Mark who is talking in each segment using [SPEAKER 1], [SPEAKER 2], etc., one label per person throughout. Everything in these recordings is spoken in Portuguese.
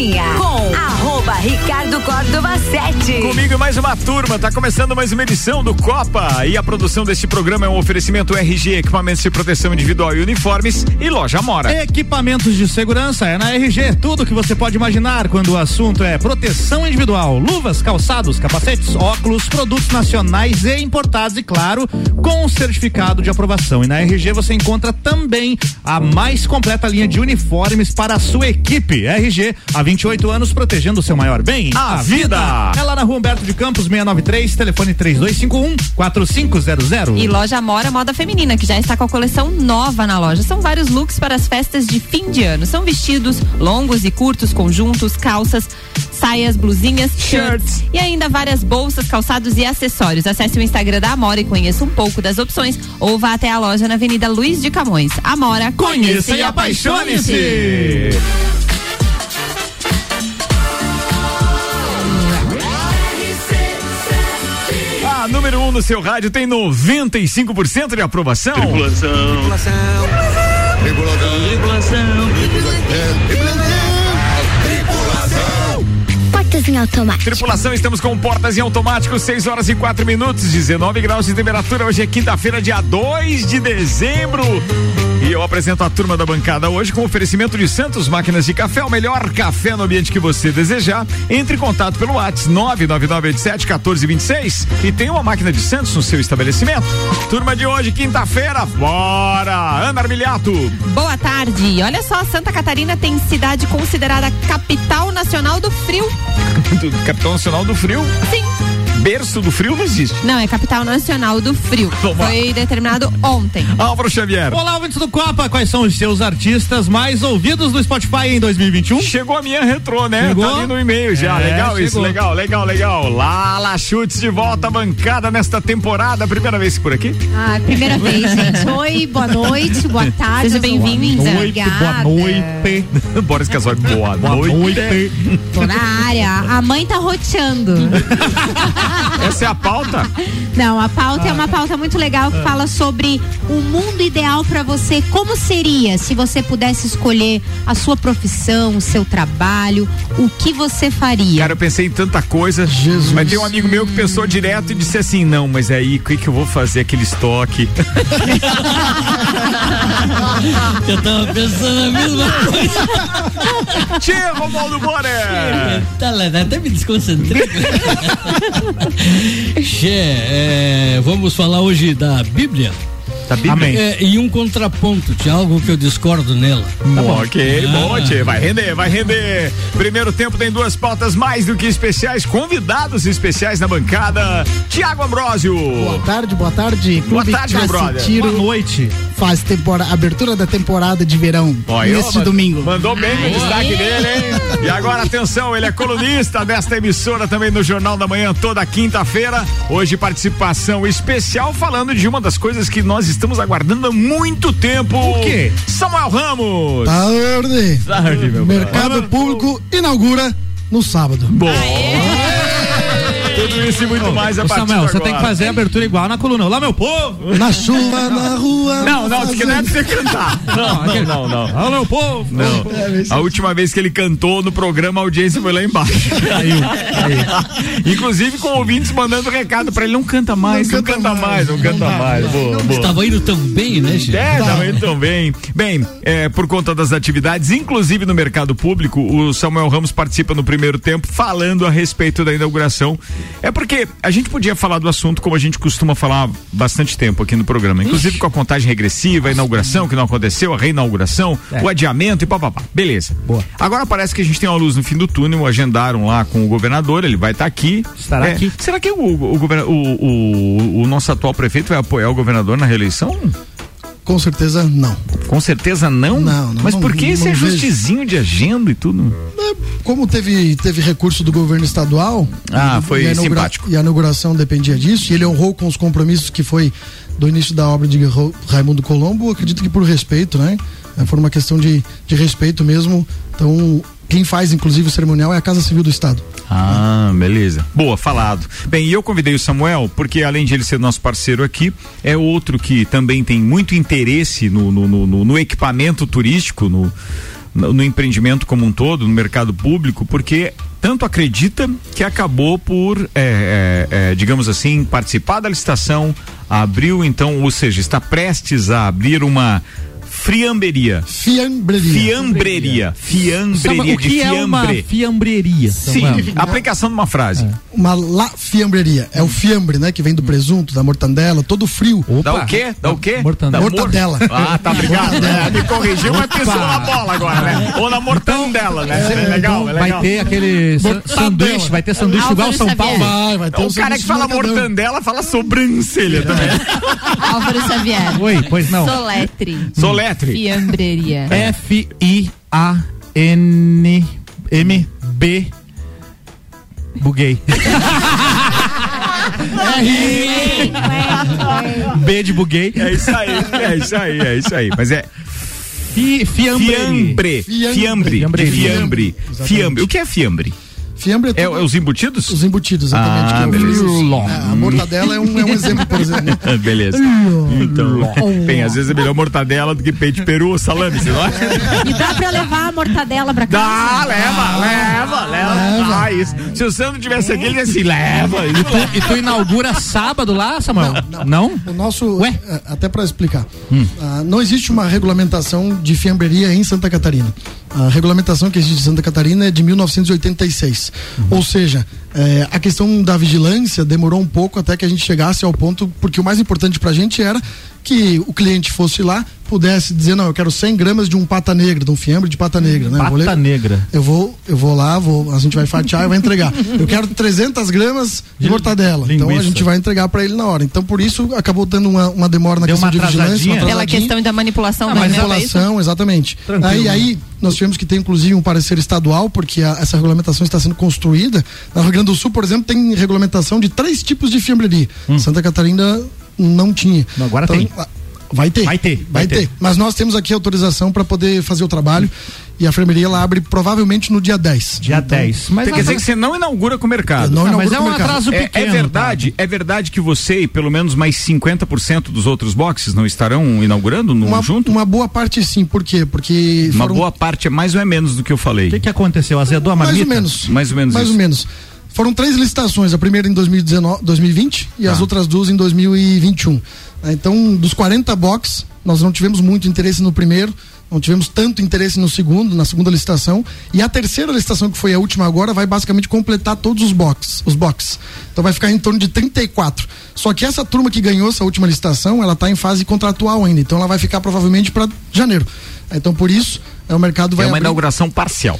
[SPEAKER 1] Cozinha Ricardo Córdova 7.
[SPEAKER 2] Comigo mais uma turma, tá começando mais uma edição do Copa e a produção deste programa é um oferecimento RG, equipamentos de proteção individual e uniformes e loja Mora.
[SPEAKER 3] Equipamentos de segurança é na RG, tudo que você pode imaginar quando o assunto é proteção individual, luvas, calçados, capacetes, óculos, produtos nacionais e importados e claro, com certificado de aprovação. E na RG você encontra também a mais completa linha de uniformes para a sua equipe. RG, há 28 anos protegendo o seu maior bem,
[SPEAKER 2] a, a vida. vida.
[SPEAKER 3] É lá na rua Humberto de Campos 693, telefone 3251 4500.
[SPEAKER 4] E loja Mora Moda Feminina, que já está com a coleção nova na loja. São vários looks para as festas de fim de ano. São vestidos longos e curtos, conjuntos, calças, saias, blusinhas, shirts e ainda várias bolsas, calçados e acessórios. Acesse o Instagram da Amora e conheça um pouco das opções ou vá até a loja na Avenida Luiz de Camões. Amora, conheça, conheça e apaixone-se.
[SPEAKER 2] Número 1 um no seu rádio tem 95% de aprovação.
[SPEAKER 5] Tripulação. Tripulação. Tripulação. Tripulação.
[SPEAKER 6] Portas em automático.
[SPEAKER 2] Tripulação, estamos com portas em automático, 6 horas e 4 minutos, 19 graus de temperatura. Hoje é quinta-feira, dia 2 de dezembro. E eu apresento a turma da bancada hoje com oferecimento de Santos Máquinas de Café, o melhor café no ambiente que você desejar. Entre em contato pelo WhatsApp 99987-1426 e tem uma máquina de Santos no seu estabelecimento. Turma de hoje, quinta-feira, bora! Ana Armiliato.
[SPEAKER 4] Boa tarde. Olha só, Santa Catarina tem cidade considerada capital nacional do frio.
[SPEAKER 2] capital nacional do frio?
[SPEAKER 4] Sim
[SPEAKER 2] berço do frio não existe.
[SPEAKER 4] Não, é capital nacional do frio. Toma. Foi determinado ontem.
[SPEAKER 2] Álvaro Xavier.
[SPEAKER 3] Olá, ouvintes do Copa, quais são os seus artistas mais ouvidos do Spotify em 2021?
[SPEAKER 2] Chegou a minha retrô, né? Chegou? Tá ali no e-mail já. É, legal chegou. isso, legal, legal, legal. Lala Chutes de volta à bancada nesta temporada. Primeira vez por aqui?
[SPEAKER 7] Ah, primeira vez, gente. Oi, boa noite, boa tarde.
[SPEAKER 4] Seja bem-vindo,
[SPEAKER 3] Boa noite, boa noite.
[SPEAKER 2] Boris Casói, boa, boa noite. noite.
[SPEAKER 7] Tô na área. A mãe tá roteando.
[SPEAKER 2] Essa é a pauta?
[SPEAKER 7] Não, a pauta ah. é uma pauta muito legal que ah. fala sobre o mundo ideal para você. Como seria se você pudesse escolher a sua profissão, o seu trabalho, o que você faria?
[SPEAKER 2] Cara, eu pensei em tanta coisa, Jesus. mas tem um amigo meu que pensou direto e disse assim: não, mas aí, o que, que eu vou fazer aquele estoque?
[SPEAKER 8] eu tava pensando a mesma coisa.
[SPEAKER 2] Tia, Romualdo Bora!
[SPEAKER 8] Tá lá, até me desconcentrei. Che, é, vamos falar hoje da Bíblia.
[SPEAKER 2] Da Bíblia? Amém.
[SPEAKER 8] É, e um contraponto, tinha algo que eu discordo nela.
[SPEAKER 2] Tá bom, ok, ah. bom, tchê, vai render, vai render. Primeiro tempo tem duas pautas mais do que especiais, convidados especiais na bancada. Tiago Ambrosio.
[SPEAKER 9] Boa tarde, boa tarde.
[SPEAKER 2] Boa tarde, meu brother.
[SPEAKER 9] Boa noite. Faz temporada, abertura da temporada de verão Ó, neste eu, domingo.
[SPEAKER 2] Mandou bem o destaque dele, hein? E agora, atenção, ele é colunista desta emissora também no Jornal da Manhã toda quinta-feira. Hoje participação especial falando de uma das coisas que nós estamos estamos aguardando há muito tempo.
[SPEAKER 3] O quê?
[SPEAKER 2] Samuel Ramos.
[SPEAKER 9] Tarde.
[SPEAKER 2] Tarde, meu
[SPEAKER 9] Mercado Público inaugura no sábado.
[SPEAKER 2] Bom. Aê! Tudo isso e muito mais a partir
[SPEAKER 3] Samuel,
[SPEAKER 2] você
[SPEAKER 3] tem que fazer a abertura igual na coluna. Olá, meu povo!
[SPEAKER 9] Na chuva, na rua.
[SPEAKER 2] Não, não, porque não é pra você cantar. Não, não, não. não.
[SPEAKER 3] Olá, meu povo!
[SPEAKER 2] Não. A última vez que ele cantou no programa, a audiência foi lá embaixo. Caiu, caiu. Inclusive com ouvintes mandando recado pra ele: não canta mais, não, não canta, canta, mais, não canta mais. Boa, boa.
[SPEAKER 8] Estava indo tão bem, né, gente?
[SPEAKER 2] É, estava indo tão bem. Bem, é, por conta das atividades, inclusive no mercado público, o Samuel Ramos participa no primeiro tempo falando a respeito da inauguração. É porque a gente podia falar do assunto como a gente costuma falar bastante tempo aqui no programa, inclusive com a contagem regressiva, a inauguração que não aconteceu, a reinauguração, é. o adiamento e papapá. Beleza. Boa. Agora parece que a gente tem uma luz no fim do túnel, agendaram lá com o governador, ele vai estar tá aqui.
[SPEAKER 3] Estará é, aqui.
[SPEAKER 2] Será que o, o, o, o, o nosso atual prefeito vai apoiar o governador na reeleição?
[SPEAKER 9] Com certeza não.
[SPEAKER 2] Com certeza não?
[SPEAKER 9] Não, não
[SPEAKER 2] Mas por que esse ajustezinho de agenda e tudo?
[SPEAKER 9] É, como teve, teve recurso do governo estadual.
[SPEAKER 2] Ah, foi
[SPEAKER 9] e
[SPEAKER 2] simpático.
[SPEAKER 9] E a inauguração dependia disso, e ele honrou com os compromissos que foi do início da obra de Raimundo Colombo, acredito que por respeito, né? É, foi uma questão de, de respeito mesmo. Então, quem faz, inclusive, o cerimonial é a Casa Civil do Estado.
[SPEAKER 2] Ah, beleza. Boa, falado. Bem, eu convidei o Samuel, porque além de ele ser nosso parceiro aqui, é outro que também tem muito interesse no, no, no, no equipamento turístico, no, no, no empreendimento como um todo, no mercado público, porque tanto acredita que acabou por, é, é, é, digamos assim, participar da licitação, abriu então, ou seja, está prestes a abrir uma friamberia.
[SPEAKER 9] Fiambreria.
[SPEAKER 2] Fiambreria. Fiambreria
[SPEAKER 3] o
[SPEAKER 2] de
[SPEAKER 3] que é uma
[SPEAKER 2] fiambre.
[SPEAKER 3] fiambreria?
[SPEAKER 2] Sim, aplicação de uma frase.
[SPEAKER 9] Uma la fiambreria. É o fiambre, né? Que vem do presunto, da mortandela, todo frio.
[SPEAKER 2] Dá o quê? Dá o quê?
[SPEAKER 3] Mortandela.
[SPEAKER 9] Mortadela.
[SPEAKER 2] Ah, tá obrigado. É, me corrigiu, mas pensou na bola agora, né? Ou na mortandela, né? É, legal, é
[SPEAKER 3] Vai
[SPEAKER 2] legal.
[SPEAKER 3] ter aquele sa-
[SPEAKER 9] Mortadela.
[SPEAKER 3] sanduíche, vai ter sanduíche igual São. Paulo.
[SPEAKER 9] Vai, vai ter
[SPEAKER 2] O
[SPEAKER 9] um
[SPEAKER 2] cara que fala mortandela fala sobrancelha também.
[SPEAKER 4] Álvaro Xavier.
[SPEAKER 3] Oi, pois não.
[SPEAKER 4] Soletre.
[SPEAKER 2] Soletre.
[SPEAKER 4] Fiambreria.
[SPEAKER 3] F-I-A-N-M-B. Buguei. B de buguei.
[SPEAKER 2] É isso aí, é isso aí, é isso aí. Mas é
[SPEAKER 3] Fi, fiambre.
[SPEAKER 2] fiambre.
[SPEAKER 9] Fiambre.
[SPEAKER 2] Fiambre.
[SPEAKER 3] Fiambre.
[SPEAKER 2] Fiambre. O que é fiambre?
[SPEAKER 9] Fiambre
[SPEAKER 2] É, é
[SPEAKER 9] tudo-
[SPEAKER 2] os embutidos?
[SPEAKER 9] os embutidos, exatamente.
[SPEAKER 2] Ah,
[SPEAKER 9] que é
[SPEAKER 2] beleza.
[SPEAKER 9] É, a mortadela é um, é um exemplo, por exemplo.
[SPEAKER 2] Beleza. Então, bem, às vezes é melhor mortadela do que peito de peru ou salame, você não acha?
[SPEAKER 7] E dá pra levar a mortadela pra casa?
[SPEAKER 2] Dá, leva, leva, leva. Ah, isso. Se o Sandro tivesse aqui, ele ia assim, leva.
[SPEAKER 3] E tu, e tu inaugura sábado lá, Samuel? Não?
[SPEAKER 9] O nosso,
[SPEAKER 3] Ué?
[SPEAKER 9] é, até para explicar, ah, não existe uma regulamentação de fiambreria em Santa Catarina. A regulamentação que existe em Santa Catarina é de 1986. Ou seja, é, a questão da vigilância demorou um pouco até que a gente chegasse ao ponto, porque o mais importante para a gente era que o cliente fosse lá, pudesse dizer, não, eu quero 100 gramas de um pata negra, de um fiambre de pata negra. Né? Eu vou
[SPEAKER 3] Pata negra.
[SPEAKER 9] eu vou, eu vou lá, vou, a gente vai fatiar e vai entregar. Eu quero 300 gramas de
[SPEAKER 3] De
[SPEAKER 9] mortadela. Então a
[SPEAKER 3] linguiça.
[SPEAKER 9] gente vai entregar para ele na hora. Então por isso acabou dando uma, uma demora na
[SPEAKER 3] Deu
[SPEAKER 9] questão
[SPEAKER 3] uma
[SPEAKER 9] de vigilância,
[SPEAKER 4] Pela questão da manipulação
[SPEAKER 3] Ah,
[SPEAKER 4] e-mail, é
[SPEAKER 9] manipulação, exatamente.
[SPEAKER 3] Tranquilo,
[SPEAKER 9] aí,
[SPEAKER 3] né?
[SPEAKER 9] aí nós tivemos que ter inclusive um parecer estadual, porque a- essa regulamentação está sendo construída. Na Grande do Sul, por exemplo, tem regulamentação de três tipos de fiambreria. Santa Catarina não tinha.
[SPEAKER 3] Não, agora
[SPEAKER 9] Então,
[SPEAKER 3] tem.
[SPEAKER 9] Vai ter.
[SPEAKER 3] Vai ter,
[SPEAKER 9] Vai,
[SPEAKER 3] vai
[SPEAKER 9] ter.
[SPEAKER 3] ter.
[SPEAKER 9] Mas nós temos aqui autorização para poder fazer o trabalho. E a enfermeria ela abre provavelmente no dia 10.
[SPEAKER 3] Dia
[SPEAKER 9] Então,
[SPEAKER 3] 10. Mas
[SPEAKER 2] Quer dizer que você não inaugura com o mercado.
[SPEAKER 9] Não
[SPEAKER 3] Ah, mas
[SPEAKER 9] inaugura
[SPEAKER 3] é
[SPEAKER 9] com
[SPEAKER 3] um
[SPEAKER 9] o mercado.
[SPEAKER 3] atraso
[SPEAKER 2] É,
[SPEAKER 3] pequeno.
[SPEAKER 2] é verdade, é verdade que você e pelo menos mais 50% dos outros boxes não estarão inaugurando no
[SPEAKER 9] Uma,
[SPEAKER 2] junto?
[SPEAKER 9] uma boa parte sim, por quê? Porque
[SPEAKER 2] Uma
[SPEAKER 9] foram
[SPEAKER 2] boa parte é mais ou é menos do que eu falei.
[SPEAKER 3] O que, que aconteceu? Azedou a
[SPEAKER 9] mais
[SPEAKER 3] marmita?
[SPEAKER 9] ou menos.
[SPEAKER 2] Mais ou menos
[SPEAKER 9] Mais
[SPEAKER 2] isso.
[SPEAKER 9] ou menos. Foram três licitações, a primeira em 2019, 2020 e
[SPEAKER 2] Tá.
[SPEAKER 9] as outras duas em 2021. Ah, Então, dos 40 box, nós não tivemos muito interesse no primeiro, não tivemos tanto interesse no segundo, na segunda licitação, e a terceira licitação, que foi a última agora, vai basicamente completar todos os box, os box. Então vai ficar em torno de 34. Só que essa turma que ganhou essa última licitação, ela está em fase contratual ainda, então ela vai ficar provavelmente para janeiro. Então por isso, é, o mercado vai
[SPEAKER 2] É uma
[SPEAKER 9] abrir-
[SPEAKER 2] inauguração parcial.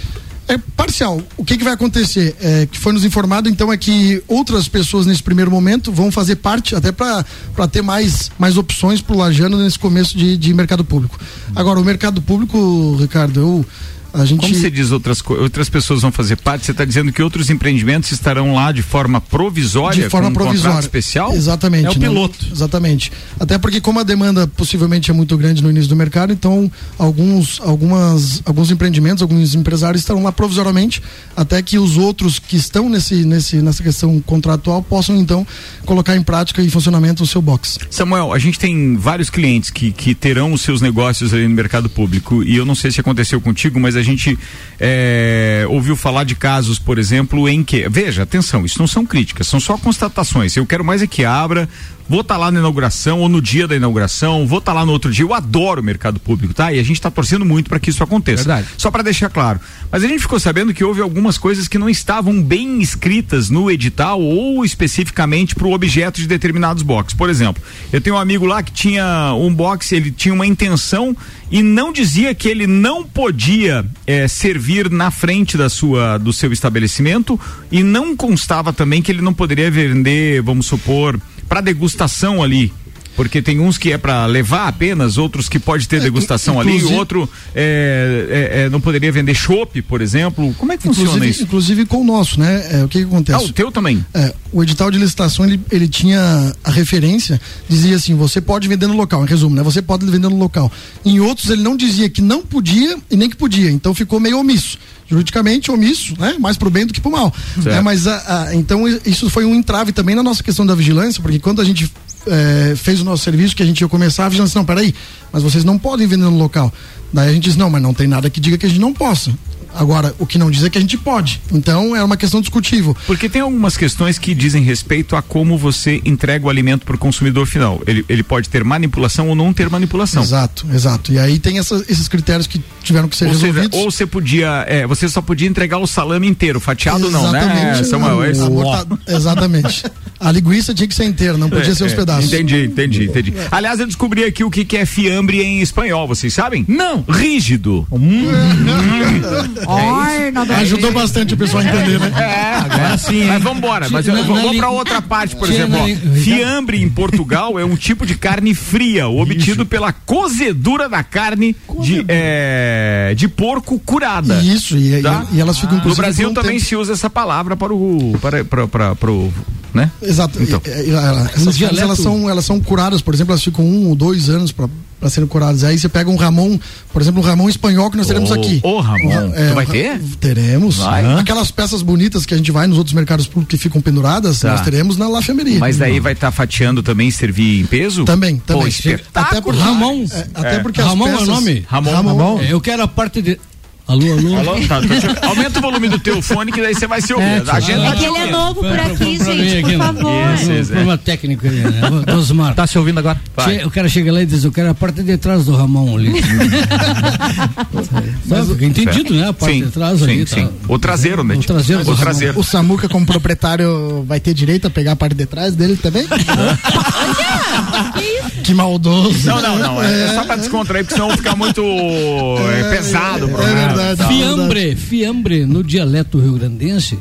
[SPEAKER 9] É parcial. O que, que vai acontecer? É, que foi nos informado, então, é que outras pessoas nesse primeiro momento vão fazer parte, até para ter mais, mais opções para o Lajano nesse começo de, de mercado público. Agora, o mercado público, Ricardo, eu. A gente.
[SPEAKER 2] Como você diz outras outras pessoas vão fazer parte? Você está dizendo que outros empreendimentos estarão lá de forma provisória,
[SPEAKER 9] de forma
[SPEAKER 2] um
[SPEAKER 9] provisória.
[SPEAKER 2] especial?
[SPEAKER 9] Exatamente.
[SPEAKER 3] É o
[SPEAKER 9] né?
[SPEAKER 3] piloto.
[SPEAKER 9] Exatamente. Até porque como a demanda possivelmente é muito grande no início do mercado, então alguns, algumas, alguns empreendimentos, alguns empresários estarão lá provisoriamente, até que os outros que estão nesse, nesse, nessa questão contratual possam então colocar em prática e funcionamento o seu box.
[SPEAKER 2] Samuel, a gente tem vários clientes que, que terão os seus negócios ali no mercado público e eu não sei se aconteceu contigo, mas a gente é, ouviu falar de casos, por exemplo, em que. Veja, atenção, isso não são críticas, são só constatações. Eu quero mais é que abra. Vou estar lá na inauguração ou no dia da inauguração, vou estar lá no outro dia. Eu adoro o mercado público, tá? E a gente está torcendo muito para que isso aconteça.
[SPEAKER 3] Verdade.
[SPEAKER 2] Só para deixar claro. Mas a gente ficou sabendo que houve algumas coisas que não estavam bem escritas no edital ou especificamente para o objeto de determinados boxes. Por exemplo, eu tenho um amigo lá que tinha um box, ele tinha uma intenção e não dizia que ele não podia eh, servir na frente da sua do seu estabelecimento e não constava também que ele não poderia vender, vamos supor, para degustação ali. Porque tem uns que é para levar apenas, outros que pode ter degustação ali,
[SPEAKER 9] inclusive-
[SPEAKER 2] outro é, é, é, não poderia vender chopp, por exemplo. Como é que funciona
[SPEAKER 9] Inclusive,
[SPEAKER 2] isso?
[SPEAKER 9] inclusive com o nosso, né? É, o que, que acontece?
[SPEAKER 2] Ah, o teu também.
[SPEAKER 9] É, o edital de licitação ele, ele tinha a referência, dizia assim: você pode vender no local, em resumo, né? Você pode vender no local. Em outros ele não dizia que não podia e nem que podia, então ficou meio omisso. Juridicamente omisso, né? Mais pro bem do que pro mal.
[SPEAKER 2] Certo.
[SPEAKER 9] É, mas a- a- então isso foi um entrave também na nossa questão da vigilância, porque quando a gente eh, fez o nosso serviço, que a gente ia começar, a vigilância, não, peraí, mas vocês não podem vender no local. Daí a gente diz, não, mas não tem nada que diga que a gente não possa. Agora, o que não diz é que a gente pode. Então, é uma questão discutível.
[SPEAKER 2] Porque tem algumas questões que dizem respeito a como você entrega o alimento para o consumidor final. Ele, ele pode ter manipulação ou não ter manipulação.
[SPEAKER 9] Exato, exato. E aí tem essa- esses critérios que tiveram que ser
[SPEAKER 2] Ou, seja,
[SPEAKER 9] resolvidos.
[SPEAKER 2] ou você podia, é, você só podia entregar o salame inteiro, fatiado não, né?
[SPEAKER 9] Exatamente.
[SPEAKER 2] Samuel, é
[SPEAKER 9] morta- Exatamente. A linguiça tinha que ser inteira, não podia ser os
[SPEAKER 2] É,
[SPEAKER 9] pedaços.
[SPEAKER 2] Entendi, entendi, entendi. Aliás, eu descobri aqui o que, que é fiambre em espanhol, vocês sabem?
[SPEAKER 3] Não.
[SPEAKER 2] Rígido.
[SPEAKER 7] Nada a ver.
[SPEAKER 9] Ajudou bastante o pessoal a entender, né?
[SPEAKER 2] É, agora sim. Mas vamos embora. Mas eu vou, vou pra outra parte, por exemplo. ó. Fiambre em Portugal é um tipo de carne fria, obtido pela cozedura da carne de, é, de porco curada.
[SPEAKER 9] Isso, e,
[SPEAKER 2] Tá?
[SPEAKER 9] e, e elas ficam
[SPEAKER 2] No
[SPEAKER 9] inclusive
[SPEAKER 2] Brasil também
[SPEAKER 9] tempo-
[SPEAKER 2] se usa essa palavra para o. Para, para, para, para o né?
[SPEAKER 9] Exato.
[SPEAKER 2] Então.
[SPEAKER 9] E- e- ela- essas
[SPEAKER 8] dialeto-
[SPEAKER 9] elas são, elas são curadas, por exemplo, elas ficam um ou dois anos para serem curadas. Aí você pega um Ramon, por exemplo, um Ramon espanhol que nós teremos
[SPEAKER 2] Ô,
[SPEAKER 9] aqui.
[SPEAKER 2] ô, Ramon. Tu vai ter?
[SPEAKER 9] Teremos.
[SPEAKER 2] Vai.
[SPEAKER 9] Aquelas peças bonitas que a gente vai nos outros mercados públicos que ficam penduradas,
[SPEAKER 2] Tá.
[SPEAKER 9] nós teremos na La Femeria.
[SPEAKER 2] Mas daí vai estar fatiando também e servir em peso?
[SPEAKER 9] Também, também.
[SPEAKER 2] Pô, espetáculo.
[SPEAKER 9] Até porque,
[SPEAKER 8] Ramon.
[SPEAKER 9] é, até porque
[SPEAKER 8] Ramon
[SPEAKER 9] as
[SPEAKER 8] é o
[SPEAKER 9] peças,
[SPEAKER 8] nome?
[SPEAKER 2] Ramon.
[SPEAKER 9] Ramon.
[SPEAKER 8] É, eu quero a parte de. Alô, alô.
[SPEAKER 2] Alô? Tá, tá, deixa eu- aumenta o volume do teu fone que daí você vai se ouvir.
[SPEAKER 8] É,
[SPEAKER 2] a gente
[SPEAKER 7] É
[SPEAKER 2] tá
[SPEAKER 7] que
[SPEAKER 2] te
[SPEAKER 7] ele é novo por
[SPEAKER 8] Pra-
[SPEAKER 7] aqui,
[SPEAKER 8] pra- pra mim
[SPEAKER 7] gente,
[SPEAKER 8] aqui,
[SPEAKER 7] por
[SPEAKER 8] né?
[SPEAKER 7] favor.
[SPEAKER 2] Isso, isso, é.
[SPEAKER 8] problema técnico aí, né? Osmar.
[SPEAKER 3] Tá se ouvindo agora?
[SPEAKER 8] Che- O cara chega lá e diz, eu quero a parte de trás do Ramon ali. Sabe, fica entendido, né? A parte
[SPEAKER 2] Sim,
[SPEAKER 8] de trás
[SPEAKER 2] sim,
[SPEAKER 8] ali.
[SPEAKER 2] sim.
[SPEAKER 8] Tá.
[SPEAKER 2] O traseiro, né?
[SPEAKER 8] O traseiro
[SPEAKER 2] O traseiro.
[SPEAKER 6] O Samuca, como proprietário, vai ter direito a pegar a parte de trás dele também?
[SPEAKER 9] Que maldoso.
[SPEAKER 2] Não, não, não. É, é só pra descontrair, porque senão vai ficar muito é, pesado. o
[SPEAKER 9] É
[SPEAKER 2] programa.
[SPEAKER 9] verdade.
[SPEAKER 2] Tá.
[SPEAKER 8] Fiambre, fiambre no dialeto rio-grandense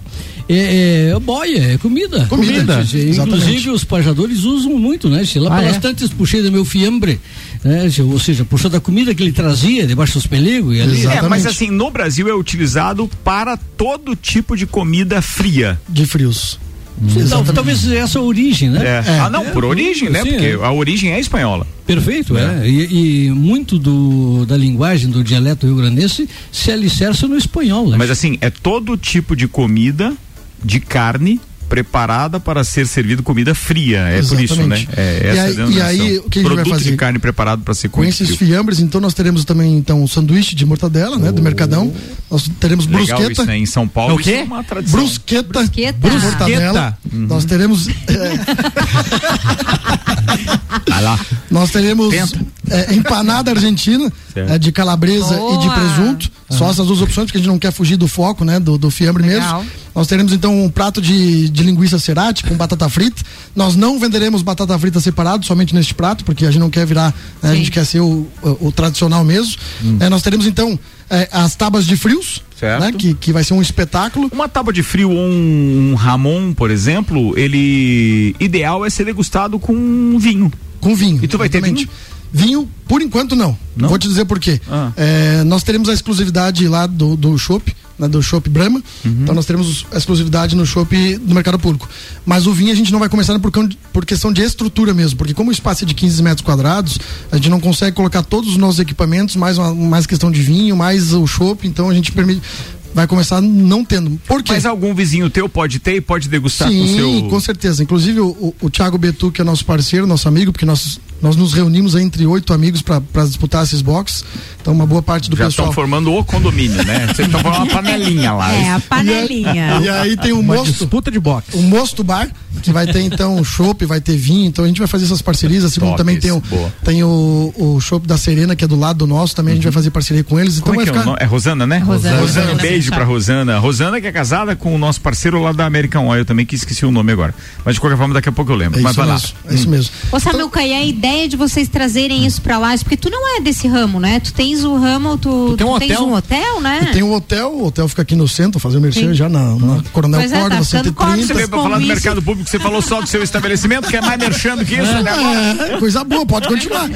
[SPEAKER 8] é, é boia, é comida.
[SPEAKER 9] Comida, exatamente.
[SPEAKER 8] Inclusive os pajadores usam muito, né? Lá
[SPEAKER 3] Ah,
[SPEAKER 8] pelas
[SPEAKER 3] é?
[SPEAKER 8] tantas puxei do meu fiambre, né? Ou seja, puxou da comida que ele trazia debaixo dos pelegos e ali.
[SPEAKER 2] É, mas assim, no Brasil é utilizado para todo tipo de comida fria.
[SPEAKER 9] De frios.
[SPEAKER 8] Então, talvez essa origem, né?
[SPEAKER 2] É. Ah, não, por origem, né?
[SPEAKER 8] sim,
[SPEAKER 2] Porque
[SPEAKER 8] é.
[SPEAKER 2] a origem é espanhola.
[SPEAKER 8] Perfeito, é. E, e muito do, da linguagem do dialeto rio-grandense se alicerça no espanhol?
[SPEAKER 2] Mas assim, é todo tipo de comida de carne preparada para ser servido comida fria. É por isso, né?
[SPEAKER 9] Exatamente.
[SPEAKER 2] É,
[SPEAKER 9] E aí-
[SPEAKER 2] é a
[SPEAKER 9] e aí, o que a gente vai
[SPEAKER 2] Produto de
[SPEAKER 9] fazer?
[SPEAKER 2] carne preparado para ser
[SPEAKER 9] Com esses
[SPEAKER 2] frio.
[SPEAKER 9] fiambres, então nós teremos também então o sanduíche de mortadela, né, do Mercadão. Nós teremos
[SPEAKER 2] Legal
[SPEAKER 9] brusqueta.
[SPEAKER 2] isso, né? Em São Paulo
[SPEAKER 3] É o quê?
[SPEAKER 2] isso é uma tradição.
[SPEAKER 9] Brusqueta,
[SPEAKER 7] Brusqueta.
[SPEAKER 9] de mortadela. Nós teremos é,
[SPEAKER 2] Vai lá.
[SPEAKER 9] nós teremos é, empanada argentina é, de calabresa
[SPEAKER 7] Boa.
[SPEAKER 9] e de presunto. Só essas duas opções porque a gente não quer fugir do foco, né, do, do fiambre
[SPEAKER 7] Legal.
[SPEAKER 9] mesmo. Nós teremos então um prato de, de linguiça cerati com batata frita. Nós não venderemos batata frita separado, somente neste prato, porque a gente não quer virar, né, a gente quer ser o, o- o tradicional mesmo. É, nós teremos então é, as tábuas de frios,
[SPEAKER 2] Certo.
[SPEAKER 9] né, que, que vai ser um espetáculo.
[SPEAKER 2] Uma tábua de frio ou um, um Ramon, por exemplo, ele ideal é ser degustado com vinho.
[SPEAKER 9] Com vinho.
[SPEAKER 2] E tu vai ter
[SPEAKER 9] exatamente. Vinho, por enquanto não.
[SPEAKER 2] Não?
[SPEAKER 9] Vou te dizer por quê.
[SPEAKER 2] Ah.
[SPEAKER 9] É, nós teremos a exclusividade lá do, do Chopp, né, do Chopp Brahma.
[SPEAKER 2] Uhum.
[SPEAKER 9] Então nós teremos exclusividade no Chopp do mercado público. Mas o vinho a gente não vai começar por, por questão de estrutura mesmo, porque como o espaço é de 15 metros quadrados, a gente não consegue colocar todos os nossos equipamentos, mais, uma, mais questão de vinho, mais o Chopp, então a gente permite. Vai começar não tendo. Por quê?
[SPEAKER 2] Mas algum vizinho teu pode ter e pode degustar
[SPEAKER 9] Sim,
[SPEAKER 2] com o seu.
[SPEAKER 9] certeza. Inclusive o, o, o Thiago Betu, que é nosso parceiro, nosso amigo, porque nós, nós nos reunimos aí entre oito amigos para disputar esses boxes. Então, uma boa parte do
[SPEAKER 2] Já
[SPEAKER 9] pessoal.
[SPEAKER 2] estão formando o condomínio, né? Vocês estão formando uma panelinha lá.
[SPEAKER 7] É, a panelinha.
[SPEAKER 9] E aí tem o
[SPEAKER 3] Uma
[SPEAKER 9] mosto,
[SPEAKER 3] disputa de boxe.
[SPEAKER 9] o mosto bar, que vai ter então chopp, vai ter vinho. Então a gente vai fazer essas parcerias, assim como também tem o,
[SPEAKER 2] boa.
[SPEAKER 9] tem o, o chopp da Serena, que é do lado do nosso, também a gente vai fazer parceria com eles. Então
[SPEAKER 2] Como é
[SPEAKER 9] vai
[SPEAKER 2] é o
[SPEAKER 9] ficar.
[SPEAKER 2] nome? É Rosana, né?
[SPEAKER 4] Rosana.
[SPEAKER 2] Rosana, um
[SPEAKER 4] Rosana
[SPEAKER 2] beijo pra Rosana. Rosana que é casada com o nosso parceiro lá da American Oil também, que esqueci o nome agora. Mas de qualquer forma, daqui a pouco eu lembro.
[SPEAKER 9] É
[SPEAKER 2] Mas vai
[SPEAKER 9] mesmo.
[SPEAKER 2] lá.
[SPEAKER 9] É isso mesmo.
[SPEAKER 7] Ô Samuca, e a ideia de vocês trazerem isso pra lá, porque tu não é desse ramo, né? Tu tens o ramo, tu,
[SPEAKER 3] Tu tem um
[SPEAKER 7] tens
[SPEAKER 3] hotel?
[SPEAKER 7] um hotel, né?
[SPEAKER 9] Tem um hotel, o hotel fica aqui no centro, fazer o merchan já na, na Coronel
[SPEAKER 7] Pois é, tá
[SPEAKER 9] Córdoba,
[SPEAKER 7] ficando
[SPEAKER 9] 130.
[SPEAKER 2] Você veio pra falar do mercado público, você falou só do seu estabelecimento, que é mais merchando que isso, né?
[SPEAKER 9] É, coisa boa, pode continuar.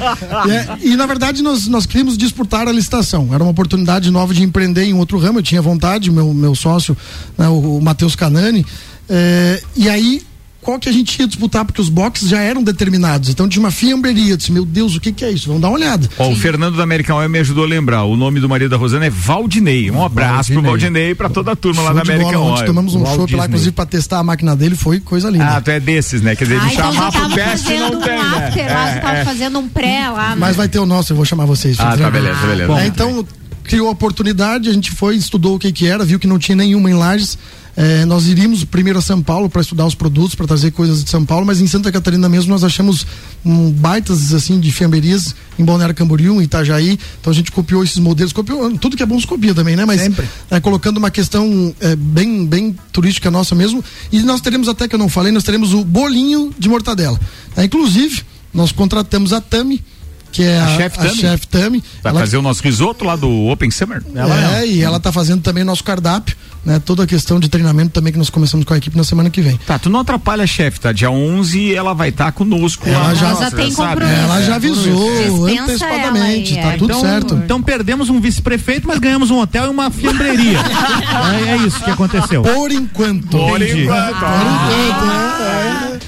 [SPEAKER 9] É, e na verdade nós, nós queríamos disputar a licitação. Era uma oportunidade nova de empreender em outro ramo. Eu tinha vontade, meu, meu sócio, né, o, o Matheus Canani. é, e aí qual que a gente ia disputar, porque os boxes já eram determinados. Então tinha uma fiambreria. Eu disse, meu Deus, o que, que é isso? Vamos dar uma olhada.
[SPEAKER 2] Ó, o Fernando da American Oil me ajudou a lembrar. O nome do marido da Rosana é Valdinei. Um abraço pro Valdinei e pra toda a turma lá
[SPEAKER 9] Show
[SPEAKER 2] da
[SPEAKER 9] de
[SPEAKER 2] American
[SPEAKER 9] bola.
[SPEAKER 2] Oil.
[SPEAKER 9] Ontem tomamos um chopp lá, inclusive, pra testar a máquina dele, foi coisa linda.
[SPEAKER 2] Ah, tu é desses, né? Quer dizer,
[SPEAKER 7] Ah,
[SPEAKER 2] me
[SPEAKER 7] então
[SPEAKER 2] pro teste não
[SPEAKER 7] um
[SPEAKER 2] tem, né?
[SPEAKER 7] after lá,
[SPEAKER 2] É,
[SPEAKER 7] tava
[SPEAKER 2] é.
[SPEAKER 7] fazendo um pré lá.
[SPEAKER 9] Mas vai ter o nosso, eu vou chamar vocês.
[SPEAKER 2] Ah, tá, beleza, beleza.
[SPEAKER 9] É,
[SPEAKER 2] Bom,
[SPEAKER 9] então, criou a oportunidade, a gente foi, estudou o que que era, viu que não tinha nenhuma em Lages. É, nós iríamos primeiro a São Paulo para estudar os produtos, para trazer coisas de São Paulo, mas em Santa Catarina mesmo nós achamos um, baitas assim de fiamberias em Balneário Camboriú, em Itajaí. Então a gente copiou esses modelos, copiou tudo que é bom se copia também, né? Mas é, colocando uma questão é, bem bem turística nossa mesmo. E nós teremos até que eu não falei, nós teremos o bolinho de mortadela. É, inclusive nós contratamos a Tami que é
[SPEAKER 2] A
[SPEAKER 9] a,
[SPEAKER 2] chefe
[SPEAKER 9] a
[SPEAKER 2] Tami?
[SPEAKER 9] chefe Tami.
[SPEAKER 2] Vai
[SPEAKER 9] Ela-
[SPEAKER 2] fazer o nosso risoto lá do Open Summer?
[SPEAKER 9] é, e ela tá fazendo também nosso cardápio, né? Toda a questão de treinamento também que nós começamos com a equipe na semana que vem.
[SPEAKER 2] Tá, tu não atrapalha a chefe, tá? Dia 11 ela vai estar conosco
[SPEAKER 9] Ela
[SPEAKER 2] lá.
[SPEAKER 9] já-
[SPEAKER 2] Nossa,
[SPEAKER 7] já tem
[SPEAKER 2] sabe?
[SPEAKER 7] compromisso.
[SPEAKER 9] Ela já avisou
[SPEAKER 7] Dispensa
[SPEAKER 9] antecipadamente,
[SPEAKER 7] ela
[SPEAKER 9] tá
[SPEAKER 7] aí, é.
[SPEAKER 9] tudo
[SPEAKER 3] então,
[SPEAKER 9] certo.
[SPEAKER 3] Então perdemos um vice-prefeito, mas ganhamos um hotel e uma fiambreria. é, é isso que aconteceu.
[SPEAKER 9] Por enquanto.
[SPEAKER 2] Por
[SPEAKER 3] Entendi.
[SPEAKER 2] enquanto.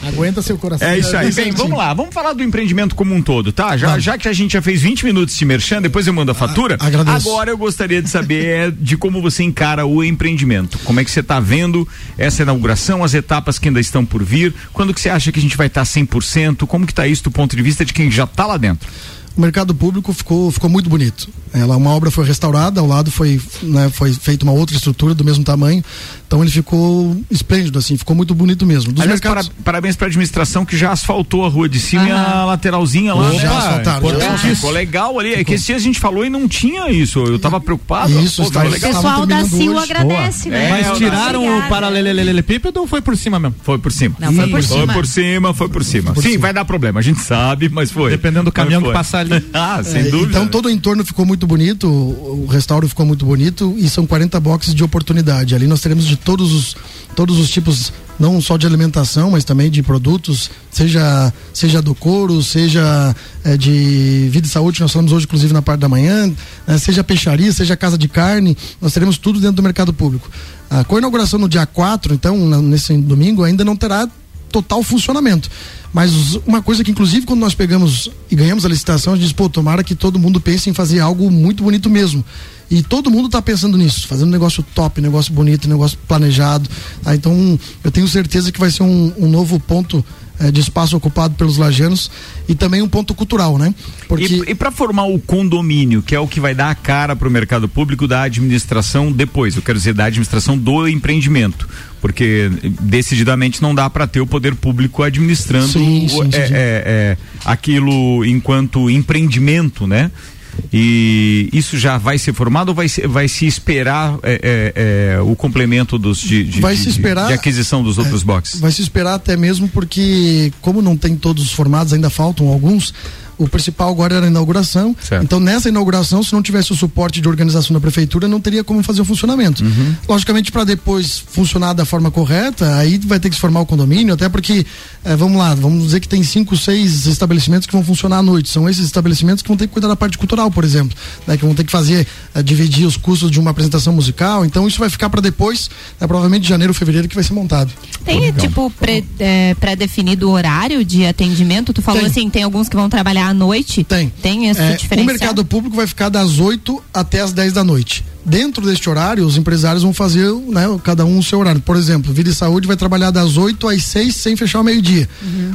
[SPEAKER 6] Aguenta seu coração.
[SPEAKER 2] É isso aí. Bem, vamos lá, vamos falar do empreendimento como um todo, tá? Já, já que a gente já fez 20 minutos de merchan, depois eu mando a fatura.
[SPEAKER 9] Ah, agradeço.
[SPEAKER 2] Agora eu gostaria de saber de como você encara o empreendimento. Como é que você está vendo essa inauguração, as etapas que ainda estão por vir? Quando que você acha que a gente vai estar 100%? Como que tá isso do ponto de vista de quem já está lá dentro?
[SPEAKER 9] O mercado público ficou, ficou muito bonito. Ela, uma obra foi restaurada, ao lado foi, né, foi feita uma outra estrutura do mesmo tamanho. Então ele ficou esplêndido, assim, ficou muito bonito mesmo. Dos
[SPEAKER 2] Aliás,
[SPEAKER 9] mercados.
[SPEAKER 2] para- parabéns para a administração que já asfaltou a rua de cima e a lateralzinha lá.
[SPEAKER 9] Já
[SPEAKER 2] né?
[SPEAKER 9] asfaltaram, já.
[SPEAKER 2] Ficou legal ali. É que esse dia a gente falou e não tinha isso. Eu tava preocupado.
[SPEAKER 9] Isso,
[SPEAKER 2] Pô, ficou
[SPEAKER 9] está-
[SPEAKER 7] O
[SPEAKER 2] legal.
[SPEAKER 9] Estavam
[SPEAKER 7] pessoal da
[SPEAKER 9] hoje.
[SPEAKER 7] agradece, né?
[SPEAKER 2] É,
[SPEAKER 3] Mas tiraram o
[SPEAKER 7] Obrigada.
[SPEAKER 3] paralelepípedo ou foi por cima mesmo?
[SPEAKER 2] Foi por cima.
[SPEAKER 7] Não, foi por
[SPEAKER 2] Foi
[SPEAKER 7] cima.
[SPEAKER 2] por cima, foi por cima.
[SPEAKER 9] Por
[SPEAKER 2] Sim,
[SPEAKER 9] cima.
[SPEAKER 2] vai dar problema, a gente sabe, mas foi.
[SPEAKER 3] Dependendo do caminhão que
[SPEAKER 2] foi.
[SPEAKER 3] passar
[SPEAKER 2] ah, sem
[SPEAKER 9] É,
[SPEAKER 2] dúvida.
[SPEAKER 9] Então todo o entorno ficou muito bonito, o, restauro ficou muito bonito e são 40 boxes de oportunidade. Ali nós teremos de todos os todos os tipos, não só de alimentação, mas também de produtos, seja seja do couro, seja é, de vida e saúde, nós falamos hoje inclusive na parte da manhã, né, seja peixaria, seja casa de carne, nós teremos tudo dentro do mercado público. Ah, com a inauguração no dia 4, então, nesse domingo, ainda não terá total funcionamento. Mas uma coisa que, inclusive, quando nós pegamos e ganhamos a licitação, a gente disse, pô, tomara que todo mundo pense em fazer algo muito bonito mesmo. E todo mundo está pensando nisso, fazendo um negócio top, negócio bonito, negócio planejado. tá? Então, eu tenho certeza que vai ser um, um novo ponto eh, de espaço ocupado pelos lajanos e também um ponto cultural, né? Porque
[SPEAKER 2] E, para formar o condomínio, que é o que vai dar a cara para o mercado público da administração depois, eu quero dizer, da administração do empreendimento. Porque decididamente não dá para ter o poder público administrando
[SPEAKER 9] Sim, sim,
[SPEAKER 2] é, é, é, aquilo enquanto empreendimento, né? E isso já vai ser formado ou vai se, vai se esperar é, é, é, o complemento dos de, de-
[SPEAKER 9] Vai
[SPEAKER 2] de-
[SPEAKER 9] se esperar-
[SPEAKER 2] de aquisição dos outros boxes?
[SPEAKER 9] Vai se esperar até mesmo porque, como não tem todos os formados, ainda faltam alguns. O principal agora era a inauguração.
[SPEAKER 2] Certo.
[SPEAKER 9] Então, nessa inauguração, se não tivesse o suporte de organização da prefeitura, não teria como fazer o funcionamento.
[SPEAKER 2] Uhum.
[SPEAKER 9] Logicamente, para depois funcionar da forma correta, aí vai ter que se formar o condomínio, até porque, eh, vamos lá, vamos dizer que tem cinco, seis estabelecimentos que vão funcionar à noite. São esses estabelecimentos que vão ter que cuidar da parte cultural, por exemplo, né, que vão ter que fazer, eh, dividir os custos de uma apresentação musical. Então, isso vai ficar para depois, né, provavelmente de janeiro, fevereiro, que vai ser montado.
[SPEAKER 4] Tem, tipo, pré- é, pré-definido o horário de atendimento? Tu falou
[SPEAKER 9] Tem.
[SPEAKER 4] assim, tem alguns que vão trabalhar à noite?
[SPEAKER 9] Tem.
[SPEAKER 4] Tem esse
[SPEAKER 9] É, o
[SPEAKER 4] diferencial?
[SPEAKER 9] mercado público vai ficar das 8 até as 10 da noite. Dentro deste horário, os empresários vão fazer, né, cada um o seu horário. Por exemplo, Vida e Saúde vai trabalhar das 8 às 6 sem fechar o meio-dia.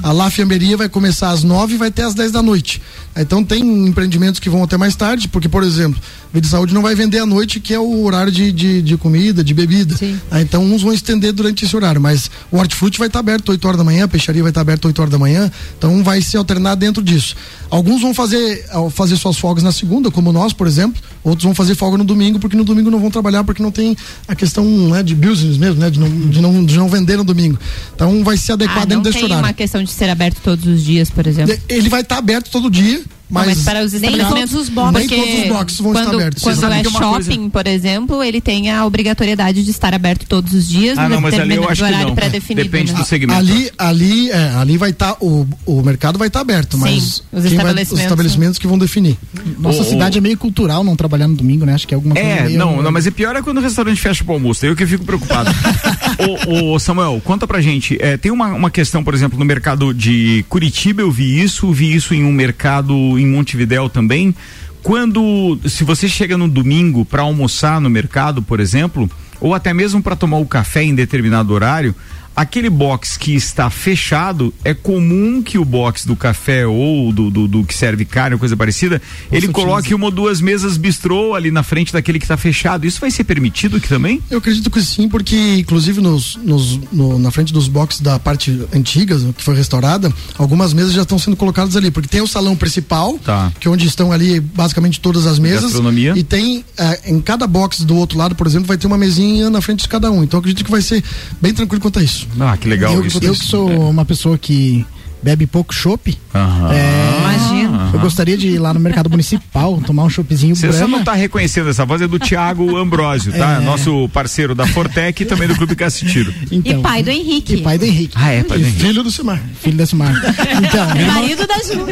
[SPEAKER 9] A La Fiamberia vai começar às 9 e vai até às 10 da noite. Então tem empreendimentos que vão até mais tarde, porque, por exemplo, Vida e Saúde não vai vender à noite, que é o horário de, de, de comida, de bebida. Ah, Então uns vão estender durante esse horário, mas o hortifruti vai estar aberto 8 horas da manhã, a peixaria vai estar aberta 8 horas da manhã, então vai se alternar dentro disso. Alguns vão fazer, fazer suas folgas na segunda, como nós, por exemplo, outros vão fazer folga no domingo, porque no domingo não vão trabalhar, porque não tem a questão né, de business mesmo, né, de não, de, não, de não vender no domingo. Então vai se adequar
[SPEAKER 4] Ah, não
[SPEAKER 9] dentro desse
[SPEAKER 4] tem
[SPEAKER 9] horário.
[SPEAKER 4] uma questão de ser aberto todos os dias, por exemplo.
[SPEAKER 9] Ele vai estar aberto todo dia,
[SPEAKER 4] Não,
[SPEAKER 9] mas,
[SPEAKER 4] mas para os
[SPEAKER 7] Nem
[SPEAKER 4] estabelecimentos
[SPEAKER 7] todos os boxes.
[SPEAKER 9] Nem todos os boxes vão
[SPEAKER 4] quando,
[SPEAKER 9] estar abertos.
[SPEAKER 4] Quando é
[SPEAKER 2] é
[SPEAKER 4] shopping,
[SPEAKER 2] coisa-
[SPEAKER 4] por exemplo, ele tem a obrigatoriedade de estar aberto todos os dias
[SPEAKER 2] Ah,
[SPEAKER 4] no
[SPEAKER 2] não, mas ali eu
[SPEAKER 4] determinado
[SPEAKER 2] acho que
[SPEAKER 4] horário pré-definido.
[SPEAKER 2] Depende
[SPEAKER 4] né?
[SPEAKER 2] do segmento.
[SPEAKER 9] ali, ali, é, ali vai estar o, o mercado vai estar aberto,
[SPEAKER 4] Sim,
[SPEAKER 9] mas
[SPEAKER 4] os
[SPEAKER 9] quem vai-
[SPEAKER 4] estabelecimentos.
[SPEAKER 9] os estabelecimentos que vão definir.
[SPEAKER 6] Nossa
[SPEAKER 2] O-
[SPEAKER 6] cidade é meio cultural não trabalhar no domingo, né? Acho que é alguma coisa
[SPEAKER 2] É,
[SPEAKER 6] meio...
[SPEAKER 2] não, não, mas é pior é quando o restaurante fecha pro almoço, eu que fico preocupado. ô, Samuel, conta pra gente. É, tem uma, uma questão, por exemplo, no mercado de Curitiba, eu vi isso, vi isso em um mercado em Montevidéu também. Quando, se você chega no domingo para almoçar no mercado, por exemplo, ou até mesmo para tomar o café em determinado horário, aquele box que está fechado, é comum que o box do café ou do, do, do que serve carne ou coisa parecida, ele coloque uma ou duas mesas bistrô ali na frente daquele que está fechado. Isso vai ser permitido aqui também?
[SPEAKER 9] Eu acredito que sim, porque inclusive nos, nos, no, na frente dos boxes da parte antiga, que foi restaurada, algumas mesas já estão sendo colocadas ali, porque tem o salão principal,
[SPEAKER 2] Tá.
[SPEAKER 9] que é onde estão ali basicamente todas as mesas.
[SPEAKER 2] Gastronomia.
[SPEAKER 9] E tem eh, em cada box do outro lado, por exemplo, vai ter uma mesinha na frente de cada um. Então eu acredito que vai ser bem tranquilo quanto a isso.
[SPEAKER 2] Ah, que legal
[SPEAKER 6] eu,
[SPEAKER 2] isso.
[SPEAKER 6] eu que sou uma pessoa que bebe pouco chopp,
[SPEAKER 2] Aham.
[SPEAKER 6] é,
[SPEAKER 4] Imagina.
[SPEAKER 6] eu gostaria de ir lá no mercado municipal tomar um choppzinho
[SPEAKER 2] Você só não tá reconhecendo essa voz, é do Tiago Ambrosio, tá?
[SPEAKER 6] É.
[SPEAKER 2] Nosso parceiro da Fortec e também do Clube Cacetiro.
[SPEAKER 7] E pai do Henrique.
[SPEAKER 6] E pai do Henrique.
[SPEAKER 2] Ah, é, pai do Henrique.
[SPEAKER 9] Filho do Simar.
[SPEAKER 6] Filho da Simar. Então, irmão,
[SPEAKER 7] Marido da Ju.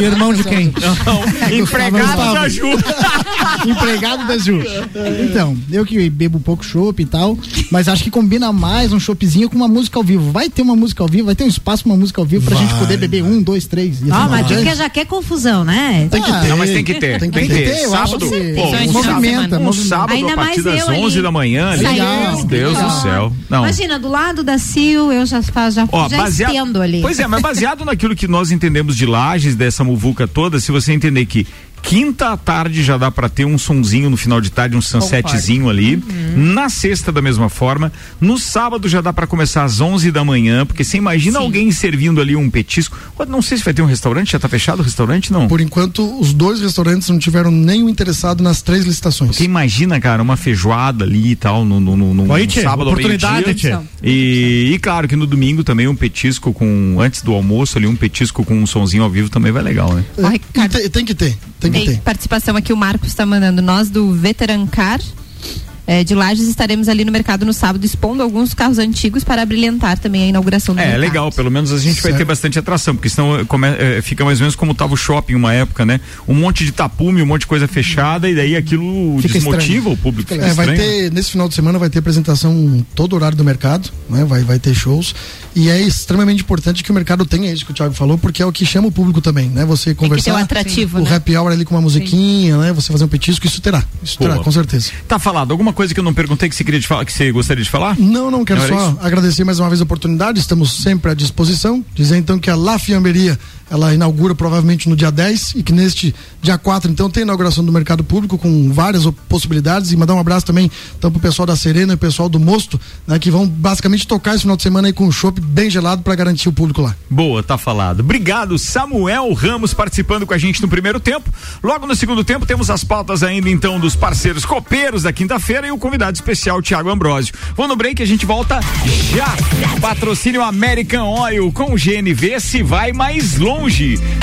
[SPEAKER 6] e-
[SPEAKER 3] Irmão de quem?
[SPEAKER 2] Empregado
[SPEAKER 6] Gustavo.
[SPEAKER 2] da Ju.
[SPEAKER 6] empregado da Ju. Então, eu que bebo pouco chopp e tal, mas acho que combina mais um choppzinho com uma música ao vivo. Vai ter uma música ao vivo, vai ter um espaço pra uma música ao vivo pra
[SPEAKER 9] Vai.
[SPEAKER 6] gente poder beber um, dois, três. assim
[SPEAKER 7] Ó,
[SPEAKER 6] por
[SPEAKER 7] mas. Dica já quer confusão, né?
[SPEAKER 9] Tem que
[SPEAKER 6] Ah,
[SPEAKER 9] ter.
[SPEAKER 2] Não, mas tem que ter.
[SPEAKER 9] Tem que
[SPEAKER 2] Tem que ter.
[SPEAKER 9] ter,
[SPEAKER 6] eu acho
[SPEAKER 2] Sábado,
[SPEAKER 6] que-
[SPEAKER 2] pô, um
[SPEAKER 4] que
[SPEAKER 6] movimenta,
[SPEAKER 2] sábado, um sábado
[SPEAKER 7] Ainda
[SPEAKER 2] a partir
[SPEAKER 7] mais
[SPEAKER 2] das
[SPEAKER 7] eu ali.
[SPEAKER 2] 11 da manhã ali.
[SPEAKER 7] Saindo.
[SPEAKER 2] Meu Deus do céu. Não.
[SPEAKER 7] Imagina, do lado da Sil, eu já, já,
[SPEAKER 2] Ó,
[SPEAKER 7] já
[SPEAKER 2] baseado,
[SPEAKER 7] estendo ali.
[SPEAKER 2] Pois é, mas baseado naquilo que nós entendemos de lajes dessa muvuca toda, se você entender que quinta à tarde já dá pra ter um sonzinho no final de tarde, um sunsetzinho ali.
[SPEAKER 7] Uhum.
[SPEAKER 2] Na sexta da mesma forma, no sábado já dá pra começar às 11 da manhã, porque você imagina
[SPEAKER 7] Sim.
[SPEAKER 2] alguém servindo ali um petisco. Não sei se vai ter um restaurante, já tá fechado o restaurante não.
[SPEAKER 9] Por enquanto, os dois restaurantes não tiveram nenhum interessado nas três licitações.
[SPEAKER 2] Porque imagina, cara, uma feijoada ali e tal, no, no, no, no
[SPEAKER 3] Oi, tchê,
[SPEAKER 2] sábado
[SPEAKER 3] oportunidade, tchê.
[SPEAKER 2] E, e claro que no domingo também um petisco com, antes do almoço ali, um petisco com um sonzinho ao vivo também vai legal, né?
[SPEAKER 4] Ricardo,
[SPEAKER 9] tem, tem que ter, tem
[SPEAKER 4] tem participação aqui, o Marcos está mandando. Nós do Veterancar eh, de Lages estaremos ali no mercado no sábado expondo alguns carros antigos para brilhantar também a inauguração do
[SPEAKER 2] É,
[SPEAKER 4] mercado.
[SPEAKER 2] legal, pelo menos a gente vai
[SPEAKER 9] Certo.
[SPEAKER 2] ter bastante atração, porque senão come- eh, fica mais ou menos como tava o shopping uma época, né? Um monte de tapume, um monte de coisa fechada e daí aquilo
[SPEAKER 6] Fica
[SPEAKER 2] desmotiva
[SPEAKER 6] estranho.
[SPEAKER 2] o público. Fica
[SPEAKER 9] É, vai ter, nesse final de semana vai ter apresentação todo horário do mercado, né? Vai, vai ter shows. E é extremamente importante que o mercado tenha isso que o Thiago falou, porque é o que chama o público também, né? Você
[SPEAKER 4] Tem que ter
[SPEAKER 9] conversar.
[SPEAKER 4] um atrativo,
[SPEAKER 9] o
[SPEAKER 4] né?
[SPEAKER 9] happy hour ali com uma musiquinha, né? Você fazer um petisco, isso terá. Isso terá, com certeza.
[SPEAKER 2] Tá falado, alguma coisa que eu não perguntei que você queria falar, que você gostaria de falar?
[SPEAKER 9] Não, não, quero
[SPEAKER 2] Não
[SPEAKER 9] só agradecer mais uma vez a oportunidade, estamos sempre à disposição. Dizer então que a La Fiamberia, ela inaugura provavelmente no dia 10 e que neste dia 4, então, tem a inauguração do mercado público com várias possibilidades. E mandar um abraço também então, pro pessoal da Serena e o pessoal do Mosto, né, que vão basicamente tocar esse final de semana aí com um chopp bem gelado para garantir o público lá.
[SPEAKER 2] Boa, tá falado. Obrigado, Samuel Ramos, participando com a gente no primeiro tempo. Logo no segundo tempo, temos as pautas ainda então dos parceiros copeiros da quinta-feira e o convidado especial, Tiago Ambrosio. Vou no break, a gente volta já. Patrocínio American Oil com GNV se vai mais longe.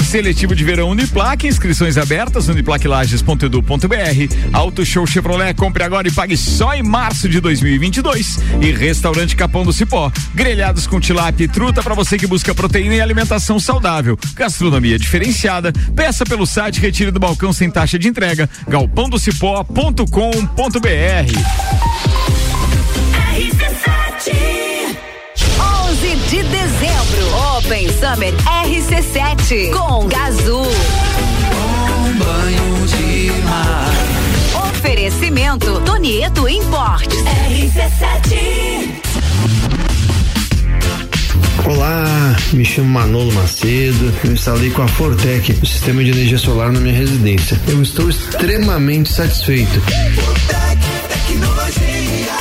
[SPEAKER 2] Seletivo de verão Uniplaque, inscrições abertas, uniplaquilages.edu.br. Auto Show Chevrolet, compre agora e pague só em março de 2022. E Restaurante Capão do Cipó, grelhados com tilápia e truta para você que busca proteína e alimentação saudável. Gastronomia diferenciada. Peça pelo site Retire do Balcão sem taxa de entrega. galpãodocipó.com.br.
[SPEAKER 1] 11 de dezembro, Open Summer RC7 com Gazul.
[SPEAKER 5] banho de mar.
[SPEAKER 1] Oferecimento Donieto Importes. RC7.
[SPEAKER 10] Olá, me chamo Manolo Macedo. Eu instalei com a Fortec o sistema de energia solar na minha residência. Eu estou extremamente satisfeito.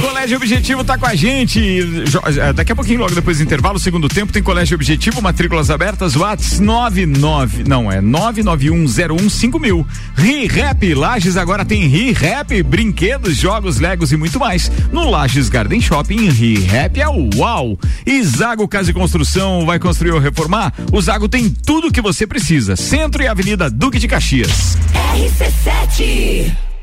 [SPEAKER 2] Colégio Objetivo tá com a gente. Eh, Daqui a pouquinho, logo depois do intervalo, segundo tempo, tem Colégio Objetivo, matrículas abertas, Whats 99, não, é 991015000. Ri-Rap, Lages agora tem Ri-Rap, brinquedos, jogos, legos e muito mais. No Lages Garden Shopping, Ri-Rap é uau. E Zago Casa e Construção vai construir ou reformar? O Zago tem tudo o que você precisa. Centro e Avenida Duque de Caxias.
[SPEAKER 5] RC7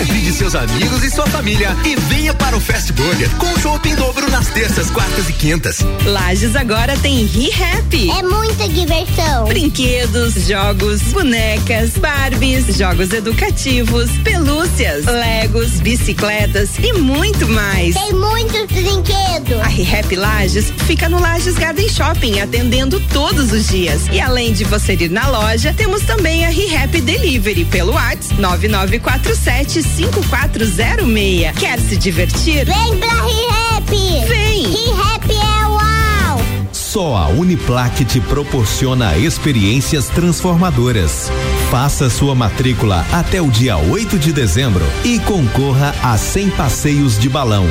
[SPEAKER 5] Convide seus amigos e sua família e venha para o Fast Burger com chopp em dobro nas terças, quartas e quintas.
[SPEAKER 11] Lages agora tem ReHap.
[SPEAKER 12] É muita diversão.
[SPEAKER 11] Brinquedos, jogos, bonecas, Barbies, jogos educativos, pelúcias, Legos, bicicletas e muito mais.
[SPEAKER 12] Tem muitos brinquedos.
[SPEAKER 11] A ReHap Lages fica no Lages Garden Shopping, atendendo todos os dias. E além de você ir na loja, temos também a ReHap Delivery pelo WhatsApp 9947 5406. Quer se divertir?
[SPEAKER 12] Vem pra ReHap.
[SPEAKER 11] Vem.
[SPEAKER 12] ReHap é uau.
[SPEAKER 13] Só a Uniplaque te proporciona experiências transformadoras. Faça sua matrícula até o dia 8 de dezembro e concorra a 100 passeios de balão.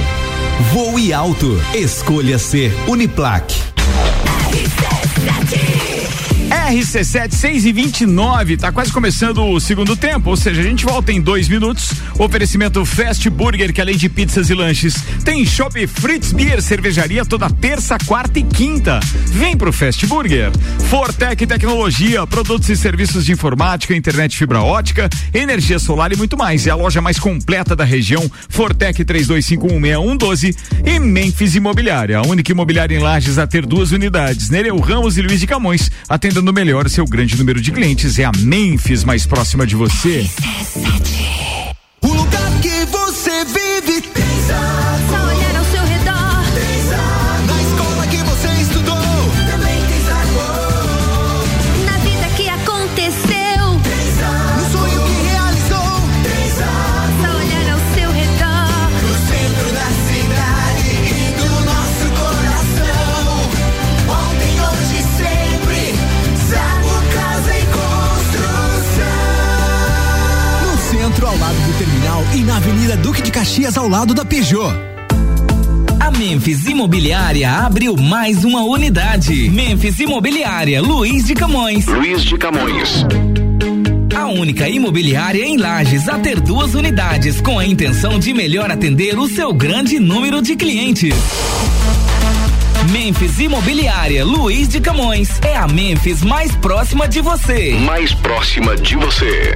[SPEAKER 13] Voe alto. Escolha ser Uniplaque.
[SPEAKER 2] RC7 6 e 29, tá quase começando o segundo tempo, ou seja, a gente volta em dois minutos. Oferecimento Fast Burger, que além de pizzas e lanches, tem Shop Fritz Beer, cervejaria toda terça, quarta e quinta. Vem pro Fast Burger. Fortec Tecnologia, produtos e serviços de informática, internet fibra ótica, energia solar e muito mais. É a loja mais completa da região. Fortec 32516112 e Memphis Imobiliária, a única imobiliária em Lages a ter duas unidades, Nereu Ramos e Luiz de Camões, atendendo melhor o seu grande número de clientes. É a Memphis mais próxima de você.
[SPEAKER 14] Duque de Caxias, ao lado da Peugeot.
[SPEAKER 15] A Memphis Imobiliária abriu mais uma unidade. Memphis Imobiliária, Luiz de Camões.
[SPEAKER 16] Luiz de Camões.
[SPEAKER 15] A única imobiliária em Lages a ter duas unidades, com a intenção de melhor atender o seu grande número de clientes. Memphis Imobiliária, Luiz de Camões. É a Memphis mais próxima de você.
[SPEAKER 16] Mais próxima de você.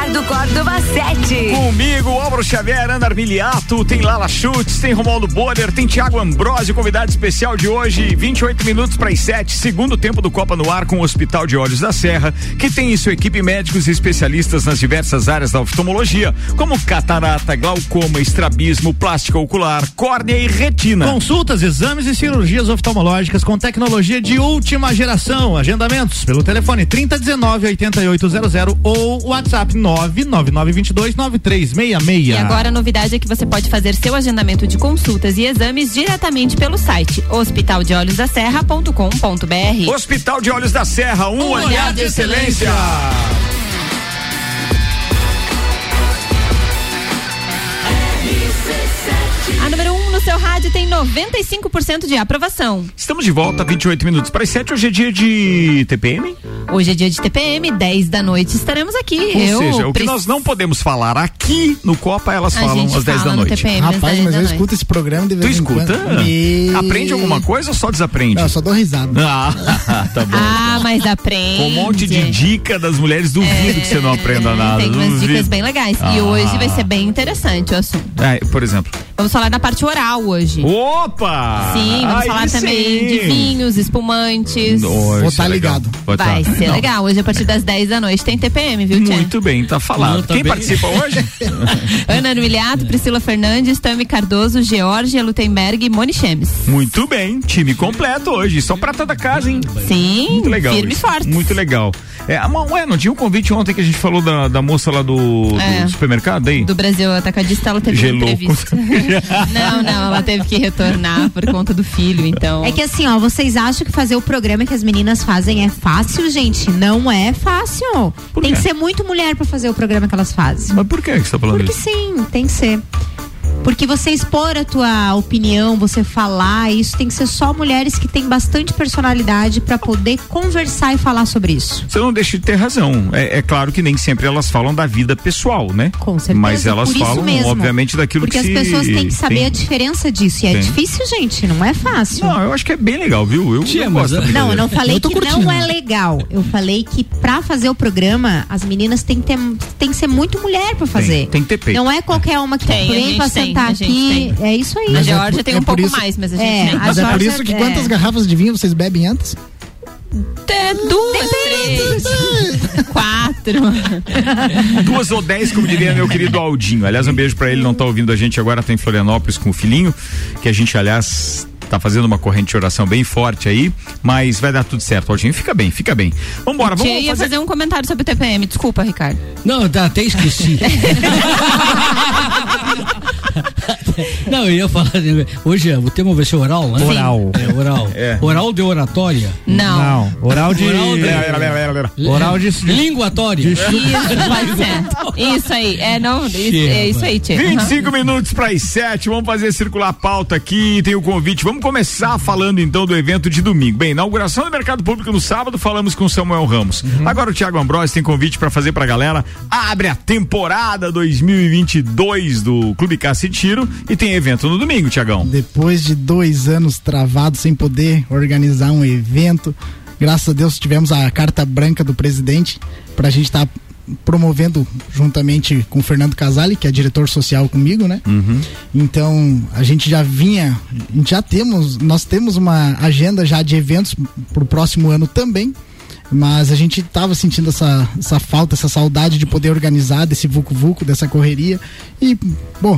[SPEAKER 1] Córdova 7.
[SPEAKER 2] Comigo, Álvaro Xavier, Ana Armiliato, tem Lala Schutz, tem Romualdo Boller, tem Thiago Ambrosio, convidado especial de hoje, 28 minutos para as 7, segundo tempo do Copa no Ar com o Hospital de Olhos da Serra, que tem em sua equipe médicos e especialistas nas diversas áreas da oftalmologia, como catarata, glaucoma, estrabismo, plástica ocular, córnea e retina.
[SPEAKER 3] Consultas, exames e cirurgias oftalmológicas com tecnologia de última geração. Agendamentos pelo telefone 3019 8800 ou WhatsApp 99922 9366.
[SPEAKER 4] E agora a novidade é que você pode fazer seu agendamento de consultas e exames diretamente pelo site hospitaldeolhosdaserra.com.br.
[SPEAKER 2] Hospital de Olhos da Serra, um,
[SPEAKER 4] Um
[SPEAKER 2] olhar,
[SPEAKER 4] olhar
[SPEAKER 2] de
[SPEAKER 4] de
[SPEAKER 2] excelência.
[SPEAKER 4] Seu rádio tem 95% de aprovação.
[SPEAKER 2] Estamos de volta, 28 minutos para as 7. Hoje é dia de TPM?
[SPEAKER 4] Hoje é dia de TPM, 10 da noite estaremos aqui.
[SPEAKER 2] Ou
[SPEAKER 4] eu
[SPEAKER 2] seja, o que nós não podemos falar aqui no Copa, elas
[SPEAKER 4] A
[SPEAKER 2] falam às 10 da
[SPEAKER 4] fala
[SPEAKER 2] noite.
[SPEAKER 4] TPM
[SPEAKER 6] Rapaz,
[SPEAKER 4] 10
[SPEAKER 6] mas eu escuto esse programa de
[SPEAKER 2] Tu
[SPEAKER 6] vez em
[SPEAKER 2] escuta?
[SPEAKER 6] quando. E-
[SPEAKER 2] Aprende alguma coisa ou só desaprende?
[SPEAKER 6] Não, eu só dou risada.
[SPEAKER 2] Ah, tá bom.
[SPEAKER 4] Ah, mas aprende.
[SPEAKER 2] Com um monte de dica das mulheres, duvido que você não aprenda nada.
[SPEAKER 4] Tem umas
[SPEAKER 2] duvido.
[SPEAKER 4] dicas bem legais. E
[SPEAKER 2] Ah.
[SPEAKER 4] hoje vai ser bem interessante o assunto.
[SPEAKER 2] É, por exemplo.
[SPEAKER 4] Vamos falar da parte oral hoje.
[SPEAKER 2] Opa!
[SPEAKER 4] Sim, vamos
[SPEAKER 2] Aí
[SPEAKER 4] falar também
[SPEAKER 2] sim.
[SPEAKER 4] de vinhos, espumantes.
[SPEAKER 2] Oh,
[SPEAKER 6] Vou
[SPEAKER 2] isso
[SPEAKER 6] tá ligado.
[SPEAKER 2] Vai tá.
[SPEAKER 4] Vai ser
[SPEAKER 2] Não.
[SPEAKER 4] legal. Hoje, a partir das 10 da noite, tem TPM, viu, Tia?
[SPEAKER 2] Muito bem, tá falado.
[SPEAKER 8] Tá
[SPEAKER 2] Quem
[SPEAKER 8] bem.
[SPEAKER 2] participa hoje?
[SPEAKER 4] Ana Armiliato, Priscila Fernandes, Tami Cardoso, Georgia Lutemberg e Moni Chemes.
[SPEAKER 2] Muito bem, time completo hoje. Só prata da casa, hein?
[SPEAKER 4] Sim,
[SPEAKER 2] Muito legal.
[SPEAKER 4] firme e forte.
[SPEAKER 2] Muito legal. É, ué, não tinha um convite ontem que a gente falou da, da moça lá do, do
[SPEAKER 4] É.
[SPEAKER 2] supermercado aí?
[SPEAKER 4] Do Brasil Atacadista, ela teve
[SPEAKER 2] Gelou.
[SPEAKER 4] uma entrevista. não, não, ela teve que retornar por conta do filho, então.
[SPEAKER 7] É que assim, ó, vocês acham que fazer o programa que as meninas fazem é fácil, gente? Não é fácil.
[SPEAKER 2] Por
[SPEAKER 7] tem
[SPEAKER 2] quê?
[SPEAKER 7] que ser muito mulher pra fazer o programa que elas fazem.
[SPEAKER 2] Mas por que que você tá falando
[SPEAKER 7] Porque
[SPEAKER 2] isso?
[SPEAKER 7] sim, tem que ser. Porque você expor a tua opinião, você falar, isso tem que ser só mulheres que têm bastante personalidade pra poder conversar e falar sobre isso.
[SPEAKER 2] Você não deixa de ter razão. É, é claro que nem sempre elas falam da vida pessoal, né?
[SPEAKER 7] Com certeza.
[SPEAKER 2] Mas elas falam,
[SPEAKER 7] mesmo.
[SPEAKER 2] obviamente, daquilo
[SPEAKER 7] Porque
[SPEAKER 2] que
[SPEAKER 7] as
[SPEAKER 2] se
[SPEAKER 7] pessoas têm que saber
[SPEAKER 2] tem.
[SPEAKER 7] a diferença disso. E é
[SPEAKER 2] Tem.
[SPEAKER 7] difícil, gente, não é fácil.
[SPEAKER 2] Não, eu acho que é bem legal, viu? Eu,
[SPEAKER 8] Tia,
[SPEAKER 2] eu
[SPEAKER 8] mas
[SPEAKER 2] gosto da
[SPEAKER 8] é-
[SPEAKER 7] Não, eu não falei
[SPEAKER 6] Eu
[SPEAKER 7] que
[SPEAKER 6] curtindo.
[SPEAKER 7] não é legal. Eu falei que pra fazer o programa, as meninas têm que, ter, tem que ser muito mulher pra fazer.
[SPEAKER 2] tem que ter peito.
[SPEAKER 7] Não é qualquer uma que
[SPEAKER 4] Tem, a
[SPEAKER 7] vem
[SPEAKER 4] gente a gente
[SPEAKER 7] aqui.
[SPEAKER 4] tem.
[SPEAKER 7] É isso aí.
[SPEAKER 4] A
[SPEAKER 6] Mas é
[SPEAKER 4] Georgia
[SPEAKER 6] por-
[SPEAKER 4] tem
[SPEAKER 6] é
[SPEAKER 4] um pouco
[SPEAKER 6] isso-
[SPEAKER 4] mais, mas a gente
[SPEAKER 7] É,
[SPEAKER 4] tem.
[SPEAKER 7] a
[SPEAKER 6] Mas é por isso que
[SPEAKER 7] é.
[SPEAKER 6] quantas garrafas de vinho vocês bebem antes?
[SPEAKER 4] É duas, três, quatro.
[SPEAKER 2] Duas ou dez, como diria meu querido Aldinho. Aliás, um beijo pra ele, não tá ouvindo a gente agora, tá em Florianópolis com o filhinho, que a gente, aliás, tá fazendo uma corrente de oração bem forte aí, mas vai dar tudo certo, Aldinho. Fica bem, fica bem. Vambora, vamos
[SPEAKER 4] ia
[SPEAKER 2] fazer...
[SPEAKER 4] fazer um comentário sobre o TPM. Desculpa, Ricardo.
[SPEAKER 8] Não, tá, até esqueci. Não, eu ia falar. Hoje o tema vai ser oral, né?
[SPEAKER 3] Oral.
[SPEAKER 8] É, oral.
[SPEAKER 2] É.
[SPEAKER 8] Oral de oratória.
[SPEAKER 4] Não.
[SPEAKER 3] Não, oral de.
[SPEAKER 8] Oral de-
[SPEAKER 2] Lera, lera, lera, lera.
[SPEAKER 3] Oral de. de
[SPEAKER 8] Linguatória.
[SPEAKER 4] Isso, pode ser. Isso aí. É, não, isso,
[SPEAKER 8] Chega,
[SPEAKER 4] é isso aí, Tia.
[SPEAKER 2] 25 minutos para as 7, vamos fazer circular a pauta aqui, tem o convite. Vamos começar falando então do evento de domingo. Bem, inauguração do mercado público no sábado, falamos com Samuel Ramos. Agora o Thiago Ambrosio tem convite para fazer pra galera. Abre a temporada 2022 do Clube Caça e Tiro e tem evento no domingo, Tiagão.
[SPEAKER 6] Depois de dois anos travados sem poder organizar um evento, graças a Deus tivemos a carta branca do presidente para a gente estar promovendo juntamente com o Fernando Casale, que é diretor social comigo, né? Então a gente já vinha, já temos, nós temos uma agenda já de eventos para o próximo ano também. Mas a gente tava sentindo essa, essa falta, essa saudade de poder organizar desse vucu-vucu, dessa correria. E, bom,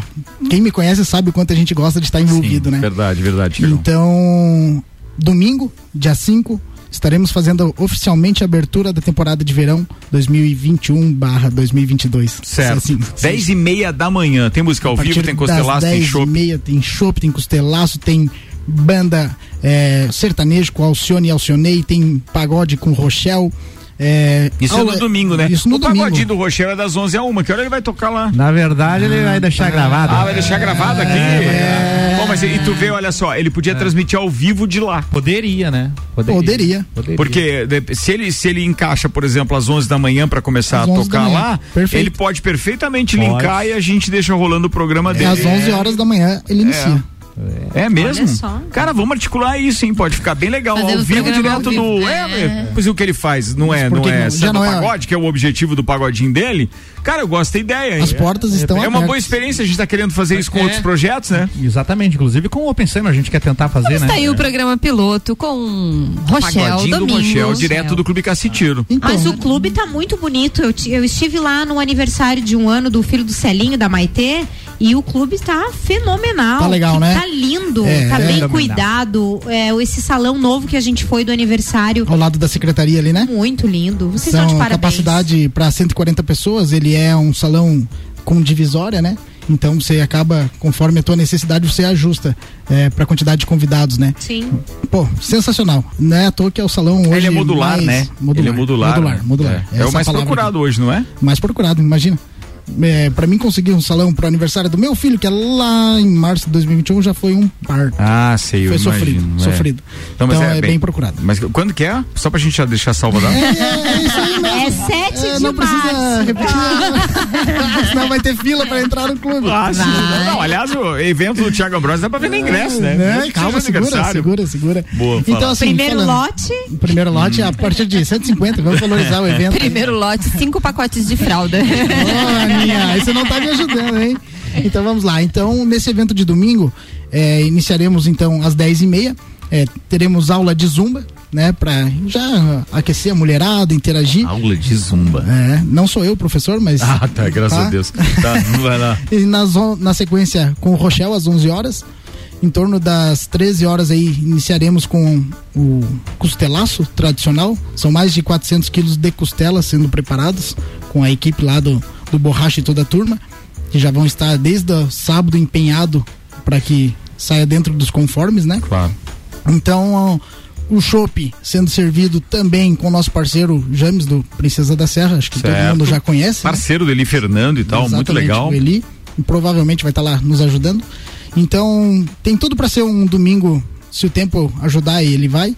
[SPEAKER 6] quem me conhece sabe o quanto a gente gosta de estar envolvido, né?
[SPEAKER 2] Verdade, verdade, Tiagão.
[SPEAKER 6] Então, domingo, dia 5, estaremos fazendo oficialmente a abertura da temporada de verão 2021/2022.
[SPEAKER 2] Certo.
[SPEAKER 6] Assim,
[SPEAKER 2] 10 e meia da manhã. Tem música ao vivo, tem costelaço, tem
[SPEAKER 6] 10 e meia, tem chopp, tem costelaço, tem banda é, sertanejo com Alcione e Alcionei, tem pagode com Rochelle. É,
[SPEAKER 2] Isso é no domingo, né?
[SPEAKER 6] Isso no
[SPEAKER 2] o
[SPEAKER 6] domingo.
[SPEAKER 2] pagodinho do Rochelle é das 11 a 1 Que hora ele vai tocar lá?
[SPEAKER 3] Na verdade, ele vai deixar gravado.
[SPEAKER 2] Ah, vai deixar gravado aqui?
[SPEAKER 6] É.
[SPEAKER 2] Bom, mas e tu vê, olha só, ele podia transmitir ao vivo de lá.
[SPEAKER 3] Poderia, né?
[SPEAKER 6] Poderia.
[SPEAKER 2] Porque de- se ele, se ele encaixa, por exemplo, às 11 da manhã pra começar
[SPEAKER 6] Às
[SPEAKER 2] a
[SPEAKER 6] 11 da
[SPEAKER 2] tocar lá,
[SPEAKER 6] Perfeito.
[SPEAKER 2] ele pode perfeitamente
[SPEAKER 3] Pode.
[SPEAKER 2] linkar e a gente deixa rolando o programa
[SPEAKER 6] É,
[SPEAKER 2] dele.
[SPEAKER 6] às 11 horas da manhã ele inicia.
[SPEAKER 2] É mesmo? Cara, vamos articular isso, hein? Pode ficar bem legal.
[SPEAKER 4] Fazer
[SPEAKER 2] ao vivo, direto
[SPEAKER 4] ao vivo.
[SPEAKER 2] do.
[SPEAKER 4] É.
[SPEAKER 2] É, pois o que ele faz não é, não é samba
[SPEAKER 6] não é-
[SPEAKER 2] pagode, que é o objetivo do pagodinho dele. Cara, eu gosto da ideia.
[SPEAKER 6] As
[SPEAKER 2] É-
[SPEAKER 6] portas estão
[SPEAKER 2] É uma boa
[SPEAKER 6] abertas.
[SPEAKER 2] experiência, a gente tá querendo fazer isso com
[SPEAKER 3] É.
[SPEAKER 2] outros projetos, né?
[SPEAKER 3] Exatamente, inclusive com o Open Summer a gente quer tentar fazer, né?
[SPEAKER 4] Está aí o programa piloto com Rochelle
[SPEAKER 2] Pagodinho do
[SPEAKER 4] Domingos.
[SPEAKER 2] Rochelle, direto do Clube Cacitiro.
[SPEAKER 6] Então,
[SPEAKER 7] Mas o clube tá muito bonito. Eu, eu estive lá no aniversário de um ano do filho do Celinho, da Maitê, e o clube tá fenomenal.
[SPEAKER 6] Tá legal, né?
[SPEAKER 7] Tá lindo,
[SPEAKER 6] É,
[SPEAKER 7] tá
[SPEAKER 6] é.
[SPEAKER 7] bem
[SPEAKER 6] Fenomenal.
[SPEAKER 7] cuidado. É, esse salão novo que a gente foi do aniversário.
[SPEAKER 6] ao lado da secretaria ali, né?
[SPEAKER 7] Muito lindo. Vocês estão de
[SPEAKER 6] São
[SPEAKER 7] parabéns.
[SPEAKER 6] capacidade para 140 pessoas, ele é um salão com divisória, né? Então você acaba, conforme a tua necessidade, você ajusta é, para a quantidade de convidados, né?
[SPEAKER 7] Sim.
[SPEAKER 6] Pô, sensacional. Não é à toa que é o salão hoje.
[SPEAKER 2] Ele é modular,
[SPEAKER 6] mais-
[SPEAKER 2] né?
[SPEAKER 6] Modular,
[SPEAKER 2] Ele é modular.
[SPEAKER 6] Modular,
[SPEAKER 2] né?
[SPEAKER 6] modular.
[SPEAKER 2] É, É o
[SPEAKER 6] Essa
[SPEAKER 2] mais procurado hoje, não é?
[SPEAKER 6] aqui. Mais procurado, imagina. É, para mim conseguir um salão pro aniversário do meu filho, que é lá em março de 2021, já foi um parto.
[SPEAKER 2] Ah, sei, eu
[SPEAKER 6] Foi sofrido,
[SPEAKER 2] imagino, é.
[SPEAKER 6] sofrido.
[SPEAKER 2] Então, mas
[SPEAKER 6] Então,
[SPEAKER 2] é,
[SPEAKER 6] é
[SPEAKER 2] bem,
[SPEAKER 6] bem procurado.
[SPEAKER 2] Mas quando que é? Só pra gente já deixar salva da.
[SPEAKER 7] É 7
[SPEAKER 6] É,
[SPEAKER 7] de
[SPEAKER 6] não precisa
[SPEAKER 7] março.
[SPEAKER 6] repetir, senão vai ter fila para entrar no clube.
[SPEAKER 2] Ah, sim. Não, não, aliás, o evento do Thiago Ambrosio dá pra vender ingresso, né?
[SPEAKER 6] Né?
[SPEAKER 2] Mesmo
[SPEAKER 6] Calma, segura, segura, segura.
[SPEAKER 2] Boa,
[SPEAKER 6] Então, assim,
[SPEAKER 7] Primeiro
[SPEAKER 6] falando-
[SPEAKER 7] lote.
[SPEAKER 6] Primeiro lote é a partir de 150, vamos valorizar o evento.
[SPEAKER 4] Primeiro lote, cinco pacotes de fralda.
[SPEAKER 6] Ô, Aí você não tá me ajudando, hein? Então vamos lá. Então, nesse evento de domingo, é, iniciaremos então às 10h30. É, teremos aula de zumba, né? Pra já aquecer a mulherada, interagir.
[SPEAKER 2] Aula de zumba.
[SPEAKER 6] É, não sou eu, professor, mas.
[SPEAKER 2] Ah, tá, graças
[SPEAKER 6] Tá?
[SPEAKER 2] a Deus. Tá, vai lá.
[SPEAKER 6] E nas, na sequência com o Rochelle às 11 horas. Em torno das 13 horas aí iniciaremos com o costelaço tradicional. São mais de 400 quilos de costelas sendo preparados com a equipe lá do, do Borracha e toda a turma. Que já vão estar desde o sábado empenhado para que saia dentro dos conformes, né?
[SPEAKER 2] Claro.
[SPEAKER 6] Então, o chopp sendo servido também com o nosso parceiro James do Princesa da Serra, acho que todo
[SPEAKER 2] Certo.
[SPEAKER 6] mundo já conhece. né?
[SPEAKER 2] Parceiro do Eli Fernando e tal, muito
[SPEAKER 6] Exatamente,
[SPEAKER 2] legal.
[SPEAKER 6] O Eli provavelmente vai estar lá nos ajudando. Então, tem tudo para ser um domingo, se o tempo ajudar, ele vai.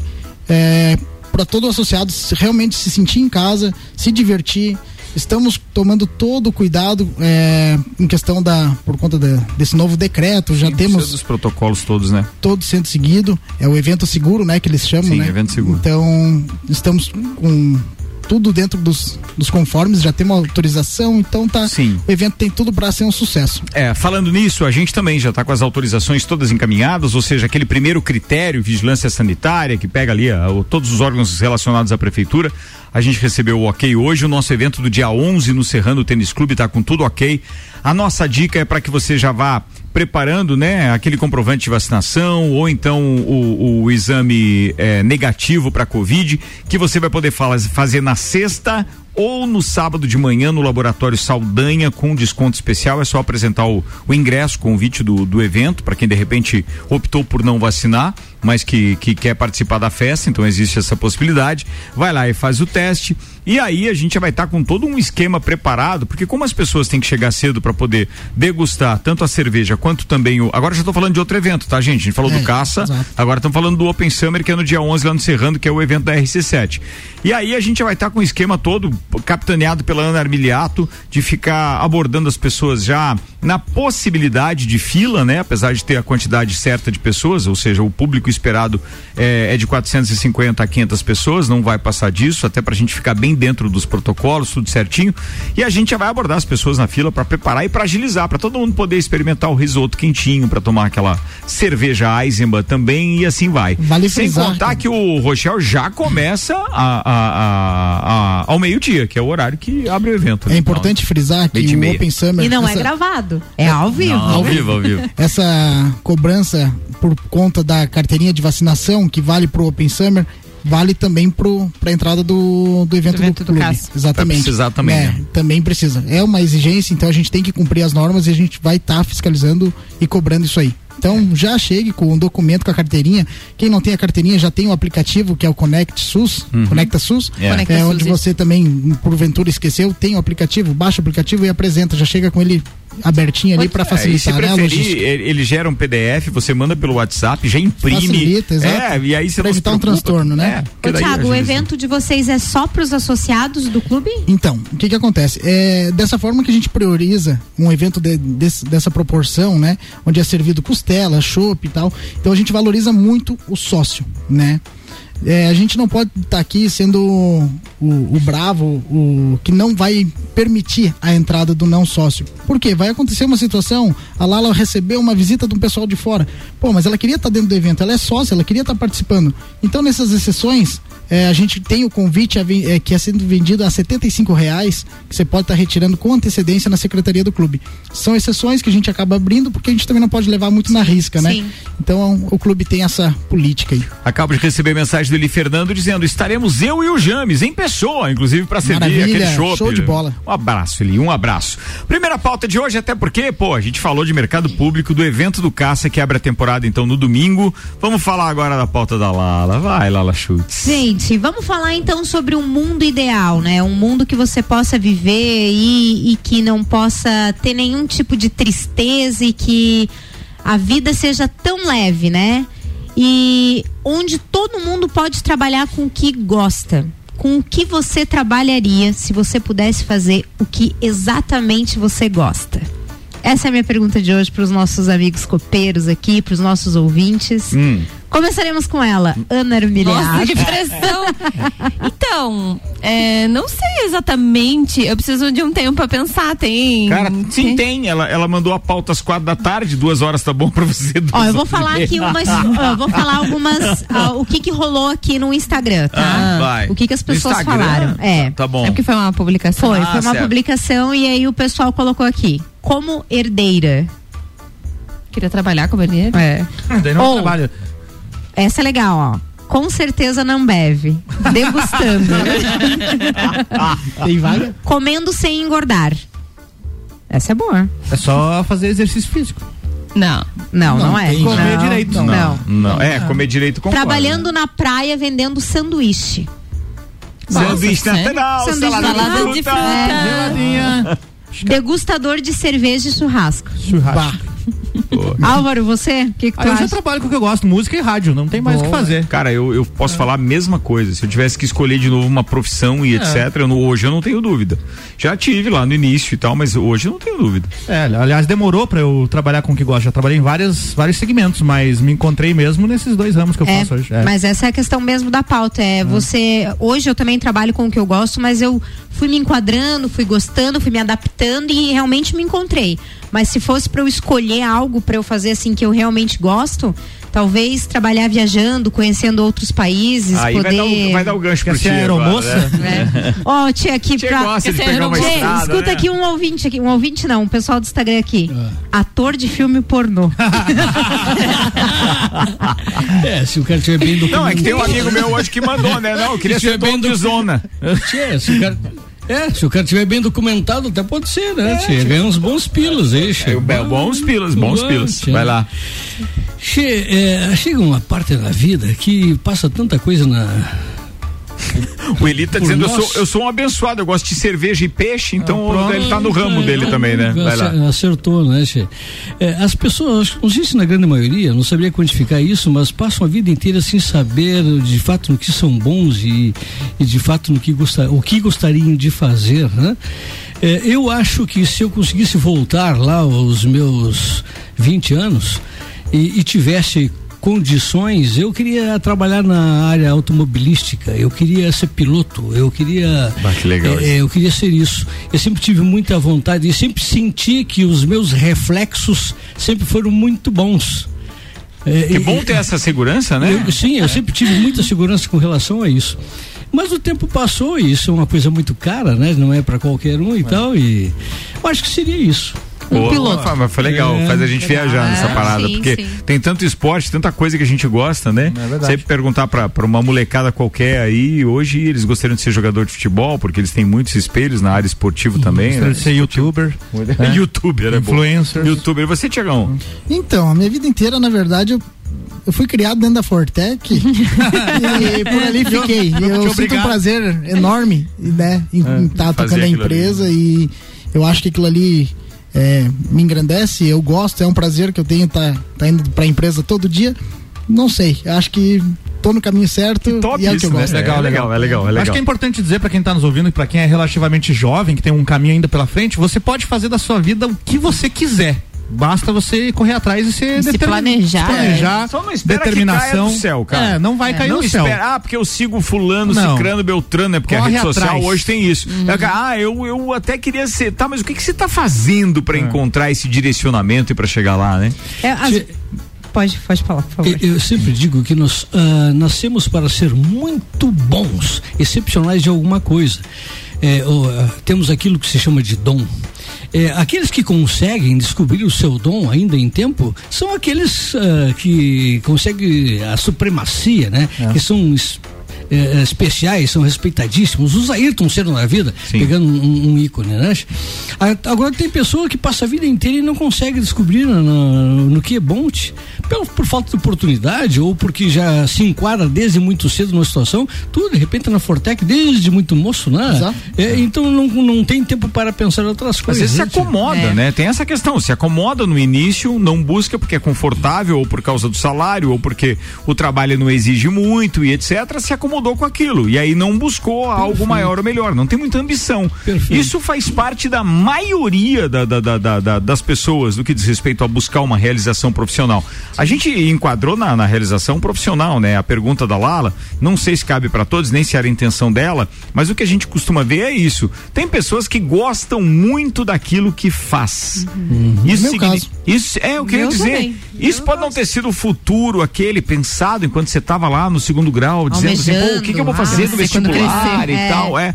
[SPEAKER 6] É, para todo associado realmente se sentir em casa, se divertir. Estamos tomando todo o cuidado é, em questão da. por conta da- desse novo decreto. Já
[SPEAKER 2] Precisa
[SPEAKER 6] temos
[SPEAKER 2] dos protocolos todos, né?
[SPEAKER 6] todo sendo seguido. É o evento seguro, né? Que eles chamam,
[SPEAKER 2] Sim,
[SPEAKER 6] né?
[SPEAKER 2] evento seguro.
[SPEAKER 6] Então, estamos com tudo dentro dos, dos conformes, já temos autorização, então tá.
[SPEAKER 2] Sim.
[SPEAKER 6] O evento tem tudo para ser um sucesso.
[SPEAKER 2] É, falando nisso, a gente também já está com as autorizações todas encaminhadas, ou seja, aquele primeiro critério, vigilância sanitária, que pega ali ah, o- todos os órgãos relacionados à prefeitura. A gente recebeu o ok hoje. O nosso evento do dia 11 no Serrano Tênis Clube está com tudo ok. A nossa dica é para que você já vá preparando, né, aquele comprovante de vacinação ou então o, o exame eh, negativo para Covid, que você vai poder fazer na sexta ou no sábado de manhã no Laboratório Saldanha com desconto especial. É só apresentar o, o ingresso, convite do, do evento, para quem de repente optou por não vacinar, mas que, que quer participar da festa, então existe essa possibilidade. Vai lá e faz o teste. E aí a gente vai estar com todo um esquema preparado, porque como as pessoas têm que chegar cedo para poder degustar tanto a cerveja quanto também o. Agora já estou falando de outro evento, tá, gente? A gente falou
[SPEAKER 6] É,
[SPEAKER 2] do caça,
[SPEAKER 6] exato.
[SPEAKER 2] agora estamos falando do Open Summer, que é no dia 11 lá no Serrano, que é o evento da RC7. E aí a gente vai estar com o esquema todo capitaneado pela Ana Armiliato, de ficar abordando as pessoas já na possibilidade de fila, né? Apesar de ter a quantidade certa de pessoas, ou seja, o público esperado é, é de 450 a 500 pessoas, não vai passar disso, até pra gente ficar bem dentro dos protocolos, tudo certinho. E a gente já vai abordar as pessoas na fila para preparar e para agilizar, para todo mundo poder experimentar o risoto quentinho, para tomar aquela cerveja Eisenbahn também e assim vai.
[SPEAKER 6] Vale
[SPEAKER 2] Sem
[SPEAKER 6] frisar
[SPEAKER 2] contar que o Rochelle já começa a- a- a- a- ao meio-dia, que é o horário que abre o evento. né?
[SPEAKER 6] É importante frisar que o
[SPEAKER 2] meia.
[SPEAKER 6] Open Summer.
[SPEAKER 7] E não é
[SPEAKER 6] essa-
[SPEAKER 7] gravado. É ao vivo.
[SPEAKER 2] Não, ao vivo, ao vivo.
[SPEAKER 6] Essa cobrança por conta da carteirinha de vacinação que vale pro Open Summer, vale também pro pra entrada do, do evento do,
[SPEAKER 4] evento do
[SPEAKER 6] clube.
[SPEAKER 4] CAS.
[SPEAKER 6] Exatamente.
[SPEAKER 2] Vai precisar também,
[SPEAKER 6] É,
[SPEAKER 2] né?
[SPEAKER 6] também precisa. É uma exigência, então a gente tem que cumprir as normas e a gente vai estar fiscalizando e cobrando isso aí. Então já chegue com o documento com a carteirinha. Quem não tem a carteirinha já tem o aplicativo que é o Connect SUS,
[SPEAKER 2] Uhum.
[SPEAKER 6] Conecta SUS,
[SPEAKER 2] É.
[SPEAKER 4] Conecta
[SPEAKER 6] é
[SPEAKER 4] SUS,
[SPEAKER 6] onde
[SPEAKER 4] isso.
[SPEAKER 6] você também porventura esqueceu, tem o aplicativo, baixa o aplicativo e apresenta, já chega com ele abertinho ali para
[SPEAKER 2] É, e
[SPEAKER 6] facilitar, né, a
[SPEAKER 2] preferir,
[SPEAKER 6] logística.
[SPEAKER 2] ele ele gera um PDF, você manda pelo WhatsApp, já imprime.
[SPEAKER 6] Facilita, exato.
[SPEAKER 2] É, e aí você
[SPEAKER 6] Pra
[SPEAKER 2] não se
[SPEAKER 6] evitar um transtorno, né?
[SPEAKER 2] É,
[SPEAKER 7] Ô, Thiago, o
[SPEAKER 2] agiliza.
[SPEAKER 7] evento de vocês é só para os associados do clube?
[SPEAKER 6] Então, o que que acontece? É dessa forma que a gente prioriza um evento de- desse- dessa proporção, né? Onde é servido costela, chopp e tal. Então a gente valoriza muito o sócio, né? É, a gente não pode estar aqui sendo o, o bravo, o que não vai permitir a entrada do não sócio. Por quê? Vai acontecer uma situação, a Lala recebeu uma visita de um pessoal de fora. Pô, mas ela queria estar dentro do evento, ela é sócia, ela queria estar participando. Então, nessas exceções, é, a gente tem o convite a é, que é sendo vendido a 75 reais, que você pode estar retirando com antecedência na secretaria do clube. São exceções que a gente acaba abrindo porque a gente também não pode levar muito na risca, né?
[SPEAKER 7] sim.
[SPEAKER 6] Então o clube tem essa política aí.
[SPEAKER 2] Acabo de receber mensagem do Eli Fernando dizendo: estaremos eu e o James em pessoa, inclusive para servir
[SPEAKER 6] Maravilha,
[SPEAKER 2] aquele chopp.
[SPEAKER 6] show de bola.
[SPEAKER 2] Um abraço, Eli, um abraço. Primeira pauta de hoje, até porque, pô, a gente falou de mercado público, do evento do Caça que abre a temporada então no domingo. Vamos falar agora da pauta da Lala. Vai, Lala Schultz.
[SPEAKER 7] Gente, vamos falar então sobre um mundo ideal, né? Um mundo que você possa viver e, e que não possa ter nenhum tipo de tristeza e que a vida seja tão leve, né? E onde todo mundo pode trabalhar com o que gosta. Com o que você trabalharia se você pudesse fazer o que exatamente você gosta? Essa é a minha pergunta de hoje para os nossos amigos copeiros aqui, para os nossos ouvintes.
[SPEAKER 2] Hum.
[SPEAKER 7] Começaremos com ela, Ana Armiliato.
[SPEAKER 4] Nossa, que pressão! Então, é, não sei exatamente. Eu preciso de um tempo pra pensar. Tem.
[SPEAKER 2] Cara, sim, tem. Ela, ela mandou a pauta às quatro da tarde, duas horas tá bom pra você.
[SPEAKER 7] Ó, eu vou falar aqui umas. eu vou falar algumas. ó, o que que rolou aqui no Instagram, tá?
[SPEAKER 2] Ah, vai.
[SPEAKER 7] O que que as pessoas
[SPEAKER 2] Instagram?
[SPEAKER 7] falaram. É.
[SPEAKER 2] Tá bom.
[SPEAKER 4] É porque foi uma publicação.
[SPEAKER 7] Foi,
[SPEAKER 2] Ah,
[SPEAKER 7] foi uma
[SPEAKER 2] certo.
[SPEAKER 7] publicação e aí o pessoal colocou aqui. Como herdeira.
[SPEAKER 4] Queria trabalhar com ele.
[SPEAKER 7] É.
[SPEAKER 3] Daí não
[SPEAKER 7] Ou-
[SPEAKER 3] trabalho.
[SPEAKER 7] Essa é legal, ó. Com certeza não bebe. Degustando.
[SPEAKER 6] Tem vaga?
[SPEAKER 7] Comendo sem engordar. Essa é boa.
[SPEAKER 3] É só fazer exercício físico.
[SPEAKER 7] Não. Não, não,
[SPEAKER 6] Não
[SPEAKER 7] é.
[SPEAKER 3] Comer
[SPEAKER 7] Não,
[SPEAKER 3] direito.
[SPEAKER 7] Não.
[SPEAKER 2] Não, não. É, comer direito com
[SPEAKER 7] Trabalhando na praia vendendo sanduíche.
[SPEAKER 2] Sanduíche natural,
[SPEAKER 7] Sanduíche
[SPEAKER 2] salada,
[SPEAKER 7] salada
[SPEAKER 2] de
[SPEAKER 4] de
[SPEAKER 2] fruta.
[SPEAKER 4] fruta.
[SPEAKER 3] Geladinha.
[SPEAKER 7] Degustador de cerveja e churrasco.
[SPEAKER 3] Churrasco.
[SPEAKER 7] Álvaro, você? O que, que tu
[SPEAKER 3] Aí eu já
[SPEAKER 7] acha?
[SPEAKER 3] trabalho com o que eu gosto, música e rádio, não tem mais o que fazer.
[SPEAKER 2] Cara, eu, eu posso falar a mesma coisa. Se eu tivesse que escolher de novo uma profissão e etc., eu não- hoje eu não tenho dúvida. Já tive lá no início e tal, mas hoje eu não tenho dúvida.
[SPEAKER 3] É, aliás, demorou pra eu trabalhar com o que gosto. Já trabalhei em várias, vários segmentos, mas me encontrei mesmo nesses dois ramos que eu
[SPEAKER 7] É,
[SPEAKER 3] faço hoje. É.
[SPEAKER 7] mas essa é a questão mesmo da pauta. É você. Hoje eu também trabalho com o que eu gosto, mas eu fui me enquadrando, fui gostando, fui me adaptando e realmente me encontrei. Mas se fosse pra eu escolher algo pra eu fazer assim que eu realmente gosto, talvez trabalhar viajando, conhecendo outros países,
[SPEAKER 2] Aí
[SPEAKER 7] poder.
[SPEAKER 2] vai, dar o, vai dar o gancho
[SPEAKER 3] ser
[SPEAKER 2] tia
[SPEAKER 3] aeromoça?
[SPEAKER 2] né?
[SPEAKER 7] Ó, tia, aqui
[SPEAKER 2] Tia
[SPEAKER 7] pra.
[SPEAKER 2] gosta de
[SPEAKER 7] Tia,
[SPEAKER 2] pegar uma
[SPEAKER 7] Tia,
[SPEAKER 2] estrada,
[SPEAKER 7] escuta
[SPEAKER 2] né?
[SPEAKER 7] aqui um ouvinte aqui. Um ouvinte não, um pessoal do Instagram aqui.
[SPEAKER 2] Ah.
[SPEAKER 7] Ator de filme pornô.
[SPEAKER 8] É, se o cara tiver bem documentado.
[SPEAKER 2] Não, é que tem um amigo meu hoje que mandou, né? Não, eu queria
[SPEAKER 8] Se
[SPEAKER 2] ser dono
[SPEAKER 8] bem
[SPEAKER 2] de zona.
[SPEAKER 8] Tchê, se o cara. É, se o cara tiver bem documentado, até pode ser, né? tchê? Ganha uns bons pilos aí, tchê.
[SPEAKER 2] É, bons pilas, bons
[SPEAKER 8] Bom,
[SPEAKER 2] pilas.
[SPEAKER 8] tchê.
[SPEAKER 2] Vai lá.
[SPEAKER 8] Tchê, é, chega uma parte da vida que passa tanta coisa na.
[SPEAKER 2] O Eli tá dizendo, eu sou, eu sou um abençoado, eu gosto de cerveja e peixe, então
[SPEAKER 3] pronto.
[SPEAKER 2] ele tá no ramo dele também, né? Vai lá.
[SPEAKER 8] Acer- Acertou, né, Tchê? É, as pessoas, não sei se na grande maioria, não saberia quantificar isso, mas passam a vida inteira sem saber de fato no que são bons e, e de fato no que gostar, o que gostariam de fazer, né? É, eu acho que se eu conseguisse voltar lá aos meus 20 anos e, e tivesse condições, eu queria trabalhar na área automobilística, eu queria ser piloto, eu queria
[SPEAKER 2] Ah, que legal
[SPEAKER 8] é, eu queria ser isso. Eu sempre tive muita vontade e sempre senti que os meus reflexos sempre foram muito bons. É,
[SPEAKER 2] Que
[SPEAKER 8] e-
[SPEAKER 2] bom ter essa segurança, né?
[SPEAKER 8] eu- sim, eu sempre tive muita segurança com relação a isso. Mas o tempo passou e isso é uma coisa muito cara, né? Não é para qualquer um e tal. E eu acho que seria isso.
[SPEAKER 2] Boa,
[SPEAKER 7] piloto.
[SPEAKER 2] Mas foi legal,
[SPEAKER 8] É,
[SPEAKER 2] faz a gente viajar nessa
[SPEAKER 7] É,
[SPEAKER 2] parada,
[SPEAKER 7] sim,
[SPEAKER 2] porque
[SPEAKER 7] sim.
[SPEAKER 2] tem tanto esporte, tanta coisa que a gente gosta, né?
[SPEAKER 3] É.
[SPEAKER 2] Sempre perguntar pra, pra uma molecada qualquer aí, hoje eles gostariam de ser jogador de futebol, porque eles têm muitos espelhos na área esportiva também, né?
[SPEAKER 3] de ser youtuber,
[SPEAKER 2] Youtuber, é
[SPEAKER 3] influencer.
[SPEAKER 2] Youtuber. E você, Tiagão?
[SPEAKER 6] Então, a minha vida inteira, na verdade, eu, eu fui criado dentro da Fortec e por ali fiquei.
[SPEAKER 3] Te
[SPEAKER 6] Eu sinto um prazer enorme, né, em
[SPEAKER 2] É,
[SPEAKER 6] estar
[SPEAKER 2] fazer
[SPEAKER 6] tocando a
[SPEAKER 2] aquilo ali.
[SPEAKER 6] empresa e eu acho que aquilo ali é, me engrandece, eu gosto, é um prazer que eu tenho tá, tá indo pra empresa todo dia. Não sei, acho que tô no caminho certo
[SPEAKER 2] top
[SPEAKER 6] e é o que
[SPEAKER 2] isso,
[SPEAKER 6] eu
[SPEAKER 2] né?
[SPEAKER 6] gosto.
[SPEAKER 2] É legal, legal, é legal, é legal.
[SPEAKER 3] Acho que é importante dizer pra quem tá nos ouvindo e pra quem é relativamente jovem, que tem um caminho ainda pela frente, você pode fazer da sua vida o que você quiser. Basta você correr atrás e ser
[SPEAKER 4] Se
[SPEAKER 3] determin-
[SPEAKER 4] planejar,
[SPEAKER 3] se planejar
[SPEAKER 2] É. Só não espera
[SPEAKER 3] determinação.
[SPEAKER 2] que caia do céu, cara.
[SPEAKER 3] É, não vai cair
[SPEAKER 2] não
[SPEAKER 3] do céu.
[SPEAKER 2] espera, ah, porque eu sigo fulano,
[SPEAKER 3] Não.
[SPEAKER 2] cicrano, beltrano, né? Porque a
[SPEAKER 3] Corre
[SPEAKER 2] rede social
[SPEAKER 3] atrás.
[SPEAKER 2] hoje tem isso.
[SPEAKER 4] Uhum.
[SPEAKER 2] É, Ah, eu, eu até queria ser, tá, mas o que que você tá fazendo pra encontrar esse direcionamento e pra chegar lá, né?
[SPEAKER 4] É, as- Pode, pode falar, por favor.
[SPEAKER 8] Eu, eu sempre digo que nós ah, nascemos para ser muito bons, excepcionais de alguma coisa. É, ah, temos aquilo que se chama de dom. É, aqueles que conseguem descobrir o seu dom ainda em tempo são aqueles ah, que conseguem a supremacia, né? Que são es- é, especiais, são respeitadíssimos. Os Ayrton Senna na vida, pegando um, um ícone, né? Agora tem pessoa que passa a vida inteira e não consegue descobrir no, no- no que é bom, pelo, por falta de oportunidade ou porque já se enquadra desde muito cedo numa situação, tudo de repente na Fortec desde muito moço, né? É, então não, não tem tempo para pensar em outras
[SPEAKER 2] Às
[SPEAKER 8] coisas.
[SPEAKER 2] vezes se
[SPEAKER 8] né,
[SPEAKER 2] acomoda, né? Tem essa questão, se acomoda no início, não busca porque é confortável, ou por causa do salário, ou porque o trabalho não exige muito e etc. Se acomodou com aquilo. E aí não buscou algo maior ou melhor. Não tem muita ambição. Isso faz parte da maioria da- da- da- da- da- das pessoas no que diz respeito a buscar uma realização profissional. A gente enquadrou na, na realização profissional, né? A pergunta da Lala, não sei se cabe para todos, nem se era a intenção dela, mas o que a gente costuma ver é isso. Tem pessoas que gostam muito daquilo que faz. Isso,
[SPEAKER 6] Meu
[SPEAKER 2] signi-
[SPEAKER 6] caso.
[SPEAKER 2] Isso é o que eu ia dizer.
[SPEAKER 6] também.
[SPEAKER 2] Isso pode não ter sido o futuro aquele pensado enquanto você estava lá no segundo grau, dizendo assim, pô, o que, que eu vou
[SPEAKER 6] Almejando,
[SPEAKER 2] fazer
[SPEAKER 6] ah,
[SPEAKER 2] no
[SPEAKER 6] quando
[SPEAKER 2] vestibular e
[SPEAKER 6] É.
[SPEAKER 2] tal, é.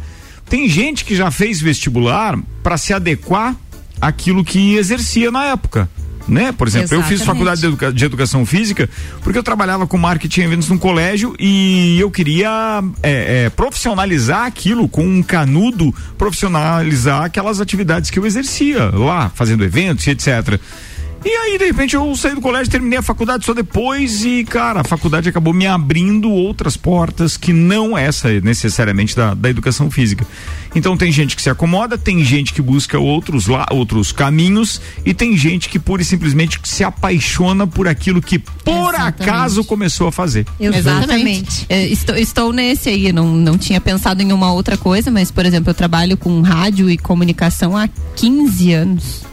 [SPEAKER 2] Tem gente que já fez vestibular para se adequar àquilo que exercia na época. Né? Por exemplo, eu fiz
[SPEAKER 6] Exatamente.
[SPEAKER 2] faculdade de, educa- de educação física porque eu trabalhava com marketing e eventos num colégio e eu queria é, é, profissionalizar aquilo com um canudo, profissionalizar aquelas atividades que eu exercia lá, fazendo eventos e etc. E aí, de repente, eu saí do colégio, terminei a faculdade só depois e, cara, a faculdade acabou me abrindo outras portas que não essa necessariamente da, da educação física. Então tem gente que se acomoda, tem gente que busca outros, lá, outros caminhos e tem gente que pura e simplesmente se apaixona por aquilo que por acaso começou a fazer.
[SPEAKER 4] Exatamente. É, estou, estou nesse aí, não, não tinha pensado em uma outra coisa, mas, por exemplo, eu trabalho com rádio e comunicação há 15 anos.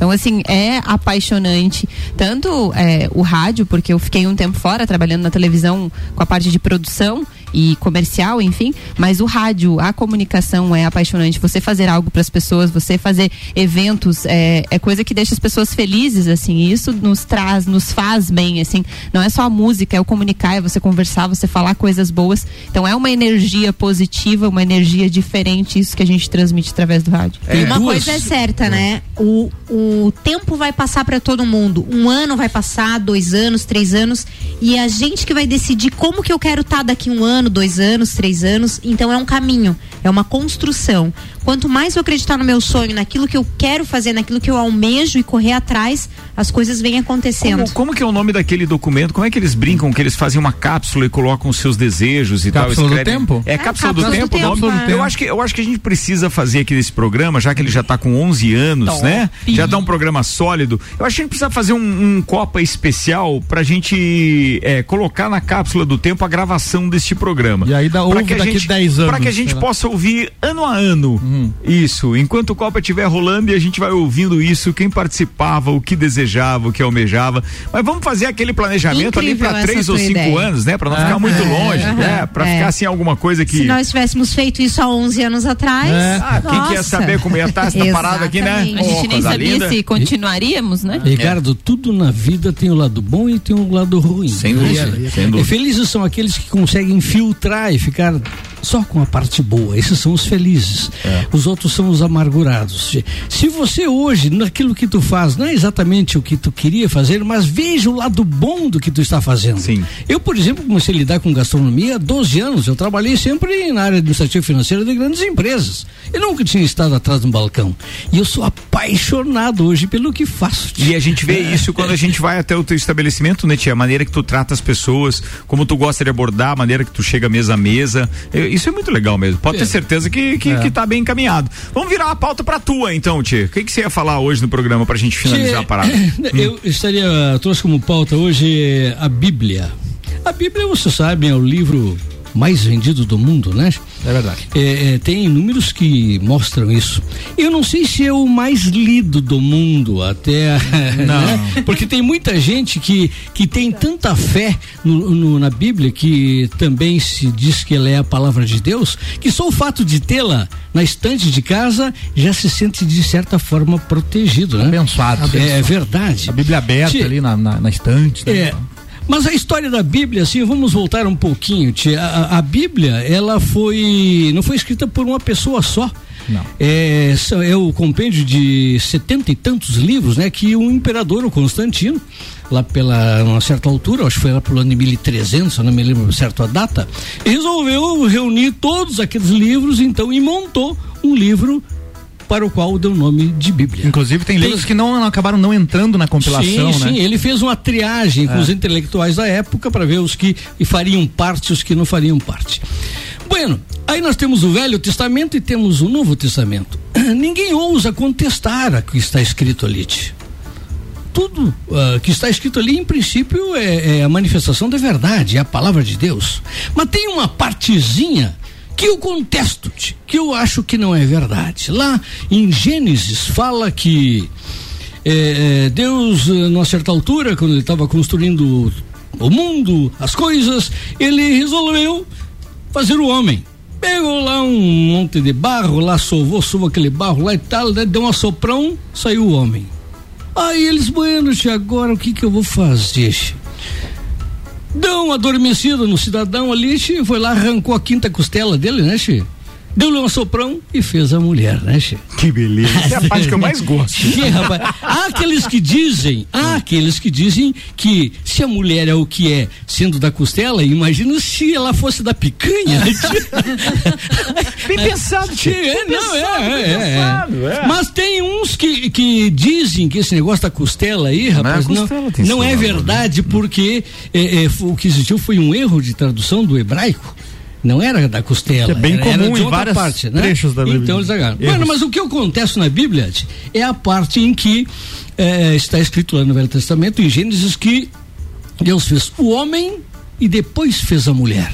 [SPEAKER 4] Então, assim, é apaixonante. Tanto é, o rádio, porque eu fiquei um tempo fora trabalhando na televisão com a parte de produção e comercial, enfim, mas o rádio, a comunicação é apaixonante. Você fazer algo para as pessoas, você fazer eventos, é, é coisa que deixa as pessoas felizes, assim. E isso nos traz, nos faz bem, assim. Não é só a música, é o comunicar, é você conversar, você falar coisas boas. Então, é uma energia positiva, uma energia diferente, isso que a gente transmite através do rádio.
[SPEAKER 7] E uma coisa é certa, né? O, o tempo vai passar para todo mundo. Um ano vai passar, dois anos, três anos. E a gente que vai decidir como que eu quero estar daqui um ano, dois anos, três anos. Então é um caminho, é uma construção. Quanto mais eu acreditar no meu sonho, naquilo que eu quero fazer, naquilo que eu almejo e correr atrás, as coisas vêm acontecendo.
[SPEAKER 2] Como, como que é o nome daquele documento? Como é que eles brincam que eles fazem uma cápsula e colocam os seus desejos e
[SPEAKER 3] Cápsula
[SPEAKER 2] tal?
[SPEAKER 3] do
[SPEAKER 2] escrevem-
[SPEAKER 3] tempo?
[SPEAKER 2] É,
[SPEAKER 3] É,
[SPEAKER 2] cápsula, do,
[SPEAKER 3] cápsula do
[SPEAKER 2] tempo, o
[SPEAKER 3] tempo,
[SPEAKER 2] nome?
[SPEAKER 3] é.
[SPEAKER 2] Eu acho que eu acho que a gente precisa fazer aqui nesse programa, já que ele já está com 11 anos,
[SPEAKER 3] Top.
[SPEAKER 2] né? Já dá um programa sólido. Eu acho que a gente precisa fazer um, um Copa especial pra gente é, colocar na cápsula do tempo a gravação deste programa. E aí
[SPEAKER 3] dá- ouve daqui 10 anos,
[SPEAKER 2] Para que a gente possa ouvir ano a ano. Isso. Enquanto o Copa estiver rolando e a gente vai ouvindo isso, quem participava, o que desejava, o que almejava. Mas vamos fazer aquele planejamento
[SPEAKER 7] Incrível
[SPEAKER 2] ali para três ou cinco
[SPEAKER 7] ideia.
[SPEAKER 2] anos, né? Para não
[SPEAKER 7] Ah,
[SPEAKER 2] ficar muito
[SPEAKER 7] é.
[SPEAKER 2] longe,
[SPEAKER 7] Aham.
[SPEAKER 2] né? Para
[SPEAKER 7] É.
[SPEAKER 2] ficar assim alguma coisa que.
[SPEAKER 7] Se nós tivéssemos feito isso há 11 anos atrás.
[SPEAKER 2] Ah, quem quer saber como ia estar essa parada aqui, né?
[SPEAKER 4] A gente
[SPEAKER 2] Oh,
[SPEAKER 4] nem sabia
[SPEAKER 2] linda.
[SPEAKER 4] se continuaríamos, né?
[SPEAKER 8] Ricardo, tudo na vida tem o lado bom e tem o lado ruim.
[SPEAKER 2] Sem dúvida, sem dúvida.
[SPEAKER 8] E felizes são aqueles que conseguem filtrar e ficar só com a parte boa. Esses são os felizes.
[SPEAKER 2] É.
[SPEAKER 8] Os outros são os amargurados. Se você hoje, naquilo que tu faz, não é exatamente o que tu queria fazer, mas veja o lado bom do que tu está fazendo.
[SPEAKER 2] Sim.
[SPEAKER 8] Eu, por exemplo, comecei a lidar com gastronomia há 12 anos. Eu trabalhei sempre na área administrativa e financeira de grandes empresas. Eu nunca tinha estado atrás de um balcão. E eu sou apaixonado hoje pelo que faço.
[SPEAKER 2] E a gente vê isso quando a gente vai até o teu estabelecimento, né, tia? A maneira que tu trata as pessoas, como tu gosta de abordar, a maneira que tu chega mesa a mesa. É, Isso é muito legal mesmo. Pode ter certeza que, que, que tá bem encaminhado. Vamos virar a pauta pra tua, então, tia. O que, que você ia falar hoje no programa pra gente finalizar a parada?
[SPEAKER 8] Eu estaria, trouxe como pauta hoje a Bíblia. A Bíblia, você sabe, é o livro mais vendido do mundo, né?
[SPEAKER 3] É verdade.
[SPEAKER 8] É, é, tem números que mostram isso. Eu não sei se é o mais lido do mundo, até. né? Porque tem muita gente que, que tem tanta fé no- no- na Bíblia, que também se diz que ela é a palavra de Deus, que só o fato de tê-la na estante de casa já se sente de certa forma protegido, né?
[SPEAKER 3] Abençoado.
[SPEAKER 8] É, verdade.
[SPEAKER 3] A Bíblia aberta ali na, na, na estante. né?
[SPEAKER 8] é. Mas a história da Bíblia, assim, vamos voltar um pouquinho. tia. A, a Bíblia, ela foi. não foi escrita por uma pessoa só.
[SPEAKER 3] Não.
[SPEAKER 8] É, é o compêndio de setenta e tantos livros, né? Que o imperador, o Constantino, lá pela uma certa altura, acho que foi lá pelo ano de 1300, eu não me lembro certo a data, resolveu reunir todos aqueles livros, então, e montou um livro para o qual deu o nome de Bíblia.
[SPEAKER 3] Inclusive tem livros que não acabaram não entrando na compilação,
[SPEAKER 8] sim,
[SPEAKER 3] né?
[SPEAKER 8] Sim, ele fez uma triagem com
[SPEAKER 3] É.
[SPEAKER 8] os intelectuais da época para ver os que fariam parte e os que não fariam parte. Bueno, aí nós temos o Velho Testamento e temos o Novo Testamento. Ninguém ousa contestar o que está escrito ali. Tudo ah, que está escrito ali, em princípio, é, é a manifestação da verdade, é a palavra de Deus. Mas tem uma partezinha que eu contesto, que eu acho que não é verdade. Lá em Gênesis fala que é, Deus, eh, numa certa altura, quando ele estava construindo o mundo, as coisas, ele resolveu fazer o homem. Pegou lá um monte de barro, lá sovou, sovou aquele barro lá e tal, deu um assoprão, saiu o homem. Aí eles, bueno, agora o que que eu vou fazer? Uma adormecida no cidadão ali, tia, foi lá, arrancou a quinta costela dele, né, tia? Deu-lhe um assoprão e fez a mulher, né, tia?
[SPEAKER 2] Que beleza. Essa é a parte que eu mais gosto.
[SPEAKER 8] Sim, rapaz. Há aqueles que dizem, há aqueles que dizem que se a mulher é o que é, sendo da costela, imagina se ela fosse da picanha.
[SPEAKER 2] Bem pensado.
[SPEAKER 8] É,
[SPEAKER 2] Bem
[SPEAKER 8] não, é, é,
[SPEAKER 2] bem
[SPEAKER 8] é,
[SPEAKER 2] pensado,
[SPEAKER 8] é. Mas tem uns que, que dizem que esse negócio da costela aí, rapaz, não, não
[SPEAKER 2] esse
[SPEAKER 8] é
[SPEAKER 2] valor,
[SPEAKER 8] verdade, porque é, é, o que existiu foi um erro de tradução do hebraico. Não era da costela.
[SPEAKER 3] Que é bem
[SPEAKER 8] era, era
[SPEAKER 3] comum
[SPEAKER 8] de
[SPEAKER 3] em várias
[SPEAKER 8] parte, né?
[SPEAKER 3] trechos da Bíblia.
[SPEAKER 8] Então eles agarram. Mano, mas o que acontece na Bíblia é a parte em que eh, está escrito lá no Velho Testamento, em Gênesis, que Deus fez o homem e depois fez a mulher.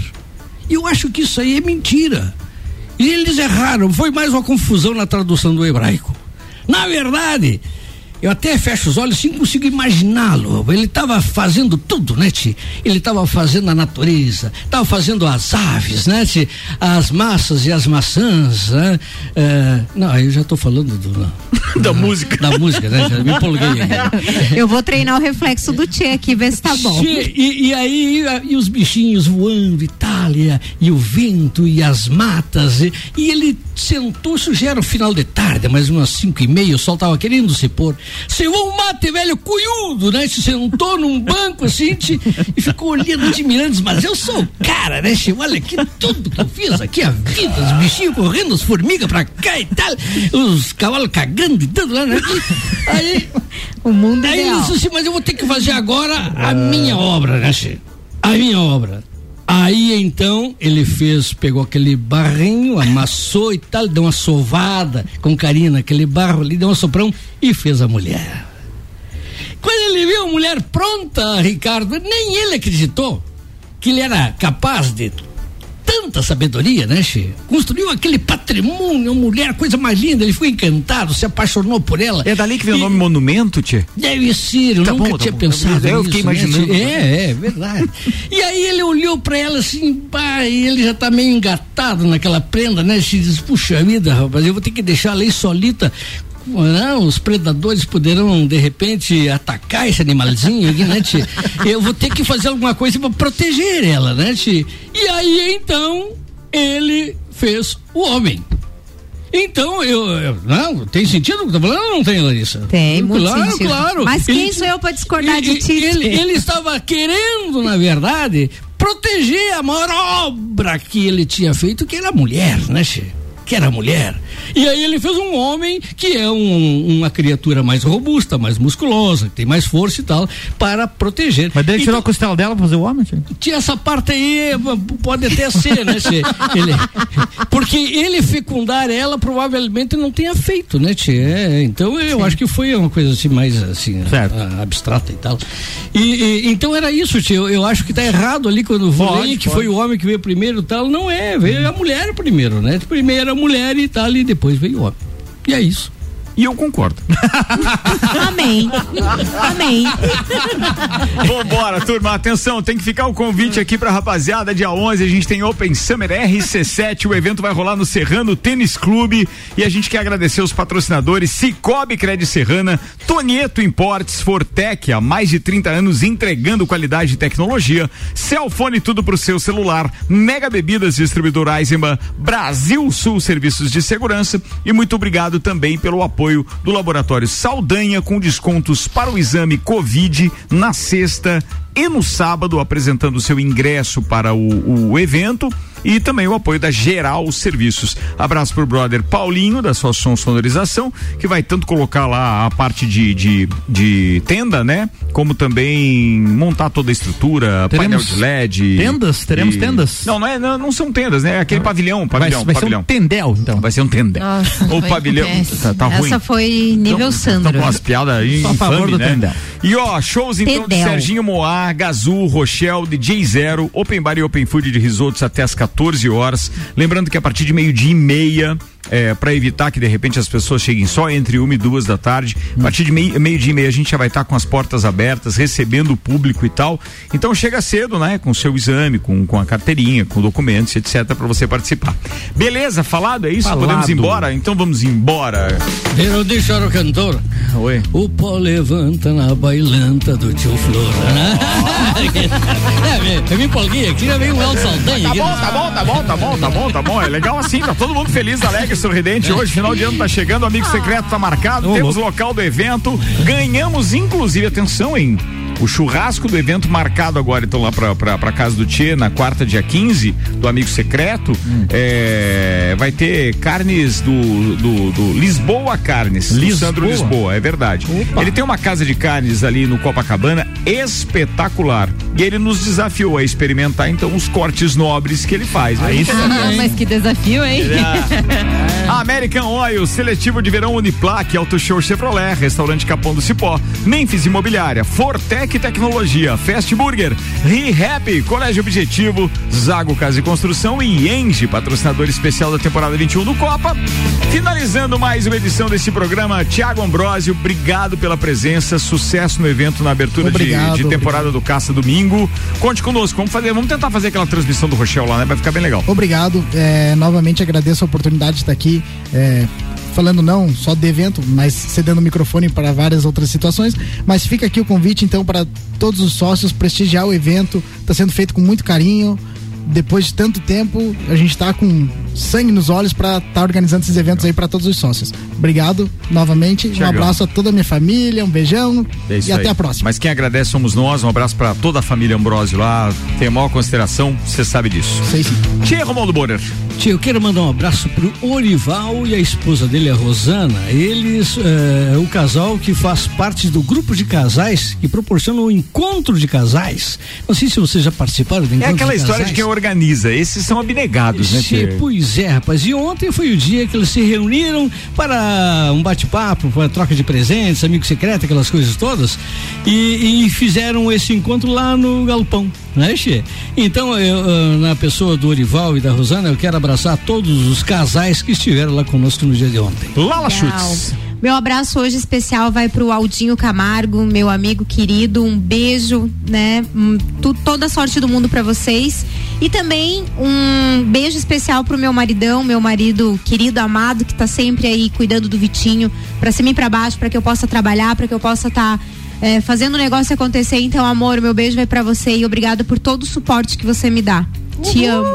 [SPEAKER 8] E eu acho que isso aí é mentira. E eles erraram, foi mais uma confusão na tradução do hebraico. Na verdade, eu até fecho os olhos e consigo imaginá-lo. Ele estava fazendo tudo, né, Ti? Ele estava fazendo a natureza, estava fazendo as aves, né, Ti? As massas e as maçãs, né? É, não, aí eu já estou falando do,
[SPEAKER 2] da música.
[SPEAKER 8] Da música, né? Já me empolguei.
[SPEAKER 7] Eu vou treinar o reflexo do Tchê aqui, ver se tá bom.
[SPEAKER 8] Che- E, e aí, e, a- os bichinhos voando tal, e, o vento e as matas. E, e ele sentou, isso já era o final de tarde, mais umas cinco e meia, o sol tava querendo se pôr. Cevou um mate velho cunhudo, né? Se sentou num banco assim tch, e ficou olhando, admirando, disse, mas eu sou o cara, né? che? Olha aqui tudo que eu fiz aqui, a vida, os bichinhos correndo, as formigas pra cá e tal, os cavalos cagando e tudo lá, né? Aí.
[SPEAKER 7] O mundo
[SPEAKER 8] Aí ele
[SPEAKER 7] ideal.
[SPEAKER 8] disse assim, mas eu vou ter que fazer agora a minha obra, né, Che? A minha obra. Aí então ele fez, pegou aquele barrinho, amassou e tal, deu uma sovada com carinho naquele barro ali, deu um soprão e fez a mulher. Quando ele viu a mulher pronta, Ricardo, nem ele acreditou que ele era capaz de tanta sabedoria, né, Che? Construiu aquele patrimônio, mulher, coisa mais linda, ele ficou encantado, se apaixonou por ela.
[SPEAKER 2] É dali que vem o nome monumento, tia?
[SPEAKER 8] Deve ser, eu
[SPEAKER 2] Tá
[SPEAKER 8] nunca
[SPEAKER 2] bom, tá
[SPEAKER 8] tinha
[SPEAKER 2] bom,
[SPEAKER 8] pensado
[SPEAKER 2] tá bom. Eu fiquei
[SPEAKER 8] nisso, né?
[SPEAKER 2] imaginando.
[SPEAKER 8] É, é, verdade. e aí ele olhou pra ela assim, pá, e ele já tá meio engatado naquela prenda, né? Se diz, puxa vida, rapaz, eu vou ter que deixar ela aí solita. Não, os predadores poderão de repente atacar esse animalzinho aqui, né, tia? Eu vou ter que fazer alguma coisa pra proteger ela, né, tia? E aí então ele fez o homem. Então, eu, eu- Não, tem sentido o que eu tô falando ou não tem, Larissa?
[SPEAKER 7] Tem, muito
[SPEAKER 8] claro,
[SPEAKER 7] sentido.
[SPEAKER 8] Claro,
[SPEAKER 7] Mas quem
[SPEAKER 8] Ele-
[SPEAKER 7] sou eu pra discordar de
[SPEAKER 8] ele-
[SPEAKER 7] ti,
[SPEAKER 8] Ele, ele estava querendo, na verdade, proteger a maior obra que ele tinha feito, que era a mulher, né, Che? Que era a mulher. E aí ele fez um homem que é um- uma criatura mais robusta, mais musculosa, que tem mais força e tal, para proteger.
[SPEAKER 3] Mas daí ele tirou a
[SPEAKER 8] Então,
[SPEAKER 3] costela dela pra fazer o homem, tio?
[SPEAKER 8] tinha essa parte aí, pode até ser, né, Tchê? Ele, porque ele fecundar ela provavelmente não tenha feito, né, Tchê? É, então eu acho que foi uma coisa assim mais assim, a- abstrata e tal. E, e- então era isso, Tchê. Eu, eu acho que tá errado ali quando falei que foi o homem que veio primeiro e tal. Não é, veio a mulher primeiro, né? Primeiro a mulher e tal, e depois veio o homem. E é isso.
[SPEAKER 2] E eu concordo.
[SPEAKER 7] Amém. Amém.
[SPEAKER 2] Vambora, turma. Atenção, tem que ficar o convite aqui pra rapaziada. Dia 11 a gente tem Open Summer RC7. O evento vai rolar no Serrano Tênis Clube. E a gente quer agradecer os patrocinadores Cicobi Cred Serrana, Tonieto Importes, Fortec, há mais de 30 anos entregando qualidade e tecnologia. Celfone tudo pro seu celular. Mega Bebidas Distribuidor Eisenbahn, Brasil Sul Serviços de Segurança. E muito obrigado também pelo apoio do Laboratório Saldanha com descontos para o exame Covid na sexta e no sábado, apresentando seu ingresso para o, o evento e também o apoio da Geral Serviços. Abraço pro brother Paulinho, da sua som sonorização, que vai tanto colocar lá a parte de, de, de tenda, né? Como também montar toda a estrutura, painel
[SPEAKER 3] Teremos
[SPEAKER 2] de LED.
[SPEAKER 3] tendas? Teremos
[SPEAKER 2] e-
[SPEAKER 3] tendas?
[SPEAKER 2] Não, não, é, não, não são tendas, né? É aquele pavilhão, pavilhão,
[SPEAKER 3] vai ser
[SPEAKER 2] pavilhão.
[SPEAKER 3] um tendel, então.
[SPEAKER 2] Vai ser um tendel.
[SPEAKER 7] Nossa,
[SPEAKER 2] o pavilhão. Tá, tá ruim.
[SPEAKER 7] Essa foi nível Sandro.
[SPEAKER 2] Estão com umas piadas aí
[SPEAKER 3] Só a favor
[SPEAKER 2] infame,
[SPEAKER 3] do
[SPEAKER 2] né?
[SPEAKER 3] Tendel.
[SPEAKER 2] E ó, shows então de
[SPEAKER 7] Tendel.
[SPEAKER 2] Serginho Moá, Gazul, Rochelle, DJ Zero, Open Bar e Open Food de risotos até as 14 horas. Lembrando que a partir de meio-dia e meia, é, para evitar que de repente as pessoas cheguem só entre uma e duas da tarde, a partir de meio- meio-dia e meia a gente já vai estar com as portas abertas, recebendo o público e tal. Então chega cedo, né? Com o seu exame, com, com a carteirinha, com documentos, etc, para você participar. Beleza? Falado? É isso?
[SPEAKER 3] Falado.
[SPEAKER 2] Podemos ir embora? Então vamos embora.
[SPEAKER 8] Eu deixar o cantor.
[SPEAKER 2] Oi.
[SPEAKER 8] O pó levanta na bailanta do tio Flor. Né? é, eu me empolguei aqui, já veio um Elton Saldanha.
[SPEAKER 2] Tá bom, tá bom, tá bom, tá bom, tá bom, tá bom. É legal assim, tá todo mundo feliz, alegre, sorridente. Hoje, final de ano tá chegando, o amigo secreto tá marcado, temos o local do evento. Ganhamos, inclusive, atenção, hein? O churrasco do evento marcado agora, então, lá pra, pra, pra casa do Tchê, na quarta, dia 15, do amigo secreto. é, vai ter carnes do, do, do Lisboa Carnes. do
[SPEAKER 3] Lisboa?
[SPEAKER 2] Sandro Lisboa, é verdade. Ele tem uma casa de carnes ali no Copacabana espetacular. E ele nos desafiou a experimentar, então, os cortes nobres que ele faz.
[SPEAKER 3] Aí
[SPEAKER 4] Ah, mas que desafio, hein?
[SPEAKER 2] American Oil, seletivo de verão Uniplaque, Auto Show Chevrolet, Restaurante Capão do Cipó, Memphis Imobiliária, Fortec Tecnologia, Fast Burger, ReHap, Colégio Objetivo, Zago Casa e Construção e Enge, patrocinador especial da temporada 21 do Copa. Finalizando mais uma edição desse programa, Tiago Ambrosio, obrigado pela presença, sucesso no evento na abertura de,
[SPEAKER 6] Obrigado,
[SPEAKER 2] de temporada do Caça domingo. Conte conosco, vamos fazer, vamos tentar fazer aquela transmissão do Rochelle lá, né? Vai ficar bem legal.
[SPEAKER 6] Obrigado. é, novamente agradeço a oportunidade de estar aqui. É, falando não só de evento, mas cedendo o microfone para várias outras situações. Mas fica aqui o convite, então, para todos os sócios prestigiar o evento. Está sendo feito com muito carinho. Depois de tanto tempo, a gente está com sangue nos olhos para estar organizando esses eventos aí para todos os sócios. Obrigado novamente. Um
[SPEAKER 2] Tiagão.
[SPEAKER 6] abraço a toda a minha família, um beijão
[SPEAKER 2] É
[SPEAKER 6] e até
[SPEAKER 2] aí.
[SPEAKER 6] a próxima.
[SPEAKER 2] Mas quem agradece somos nós. Um abraço pra toda a família Ambrosio lá. Tem a maior consideração, você sabe disso.
[SPEAKER 6] Sei sim.
[SPEAKER 2] Tia Romualdo Borer.
[SPEAKER 8] Tia, eu quero mandar um abraço pro Orival e a esposa dele, a Rosana. Eles, é, o casal que faz parte do grupo de casais que proporciona o encontro de casais. Não sei se vocês já participaram do encontro
[SPEAKER 2] É aquela
[SPEAKER 8] de
[SPEAKER 2] história de quem organiza. Esses são abnegados, né, tia?
[SPEAKER 8] pois é, rapaz. E ontem foi o dia que eles se reuniram para um bate-papo, para troca de presentes, amigo secreto, aquelas coisas todas, e, e fizeram esse encontro lá no Galpão, né, Xê? Então, eu, ah, na pessoa do Orival e da Rosana, eu quero abraçar todos os casais que estiveram lá conosco no dia de ontem.
[SPEAKER 2] Lala
[SPEAKER 7] Legal. Meu abraço hoje especial vai pro Aldinho Camargo, meu amigo querido. Um beijo, né? Tu- toda a sorte do mundo pra vocês. E também um beijo especial pro meu maridão, meu marido querido, amado, que tá sempre aí cuidando do Vitinho, pra cima e pra baixo, pra que eu possa trabalhar, pra que eu possa estar fazendo o negócio acontecer. Então, amor, meu beijo vai pra você e obrigado por todo o suporte que você me dá. Te amo.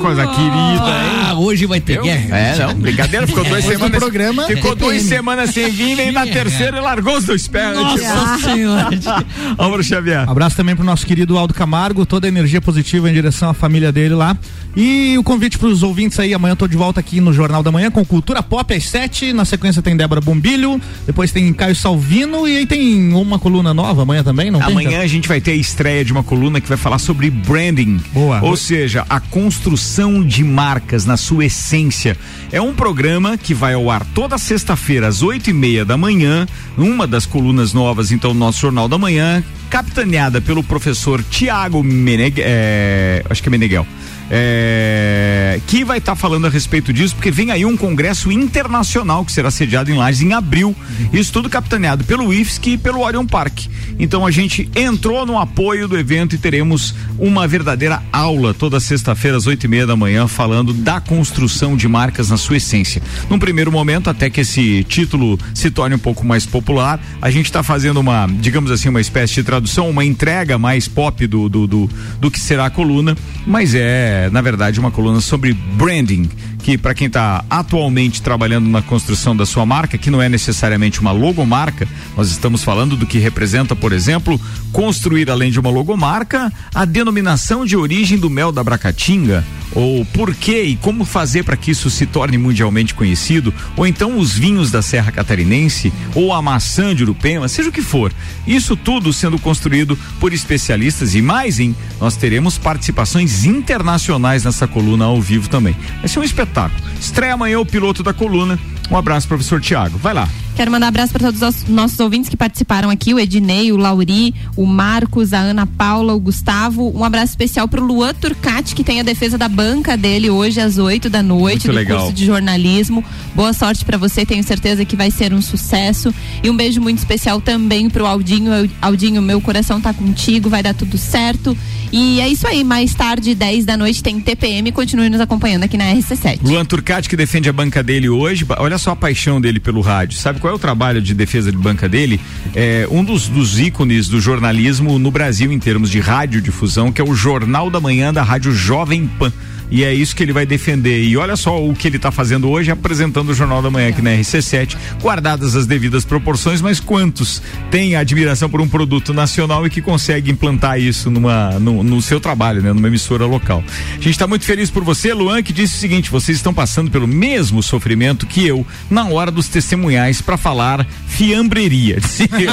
[SPEAKER 2] Coisa querida, hein?
[SPEAKER 8] Ah, hoje vai ter
[SPEAKER 2] Eu-
[SPEAKER 8] guerra.
[SPEAKER 2] É, não, brincadeira, ficou duas
[SPEAKER 6] Depois do
[SPEAKER 2] semanas.
[SPEAKER 6] programa,
[SPEAKER 2] ficou duas semanas sem vir, vem na terceira e largou os dois pés.
[SPEAKER 8] Nossa senhora.
[SPEAKER 2] Álvaro Xavier.
[SPEAKER 3] Abraço também pro nosso querido Aldo Camargo, toda a energia positiva em direção à família dele lá. E o convite pros ouvintes aí, amanhã eu tô de volta aqui no Jornal da Manhã com Cultura Pop às 7. Na sequência tem Débora Bombilho, depois tem Caio Salvino e aí tem uma coluna nova amanhã também, não tem?
[SPEAKER 2] Amanhã a gente vai ter a estreia de uma coluna que vai falar sobre branding.
[SPEAKER 3] Boa.
[SPEAKER 2] Ou seja, a construção de marcas na sua essência. É um programa que vai ao ar toda sexta-feira, às oito e meia da manhã, uma das colunas novas, então, do nosso Jornal da Manhã, capitaneada pelo professor Tiago Meneghel. É, acho que é Meneghel. É, que vai estar falando a respeito disso, porque vem aí um congresso internacional que será sediado em Lages em abril. Isso tudo capitaneado pelo IFSC e pelo Orion Park. Então a gente entrou no apoio do evento e teremos uma verdadeira aula toda sexta-feira às oito e meia da manhã falando da construção de marcas na sua essência. Num primeiro momento, até que esse título se torne um pouco mais popular, a gente está fazendo uma, digamos assim, uma espécie de tradução, uma entrega mais pop do, do, do, do que será a coluna, mas é, na verdade, uma coluna sobre branding, que para quem está atualmente trabalhando na construção da sua marca, que não é necessariamente uma logomarca, nós estamos falando do que representa, por exemplo, construir além de uma logomarca, a denominação de origem do mel da Bracatinga, ou por que e como fazer para que isso se torne mundialmente conhecido, ou então os vinhos da Serra Catarinense, ou a maçã de Urupema, seja o que for. Isso tudo sendo construído por especialistas e mais, hein? Nós teremos participações internacionais nessa coluna ao vivo também. Vai ser um espetáculo. Estreia amanhã o piloto da coluna. Um abraço, professor Tiago. Vai lá.
[SPEAKER 4] Quero mandar abraço para todos os nossos ouvintes que participaram aqui, o Ednei, o Lauri, o Marcos, a Ana Paula, o Gustavo. Um abraço especial para o Luan Turcati, que tem a defesa da banca dele hoje às 8 da noite
[SPEAKER 2] Muito
[SPEAKER 4] do
[SPEAKER 2] legal.
[SPEAKER 4] curso de jornalismo. Boa sorte para você, tenho certeza que vai ser um sucesso. E um beijo muito especial também pro Aldinho. Eu- Aldinho, meu coração tá contigo, vai dar tudo certo. E é isso aí, mais tarde, 10 da noite, tem TPM. Continue nos acompanhando aqui na RC7.
[SPEAKER 2] Luan Turcati, que defende a banca dele hoje, olha só a paixão dele pelo rádio. Sabe qual é o trabalho de defesa de banca dele? É um dos, dos ícones do jornalismo no Brasil em termos de radiodifusão, que é o Jornal da Manhã da Rádio Jovem Pan. E é isso que ele vai defender. E olha só o que ele está fazendo hoje, apresentando o Jornal da Manhã aqui na RC7, guardadas as devidas proporções, mas quantos têm admiração por um produto nacional e que consegue implantar isso numa, no, no seu trabalho, né? Numa emissora local. A gente está muito feliz por você, Luan, que disse o seguinte: vocês estão passando pelo mesmo sofrimento que eu na hora dos testemunhais para falar fiambreria.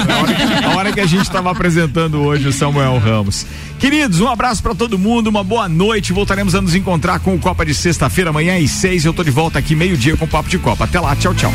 [SPEAKER 2] a, hora, que- a hora que a gente estava apresentando hoje o Samuel Ramos. Queridos, um abraço para todo mundo, uma boa noite. Voltaremos a nos encontrar com o Copa de sexta-feira, amanhã às seis. Eu tô de volta aqui meio-dia com o Papo de Copa. Até lá, tchau, tchau.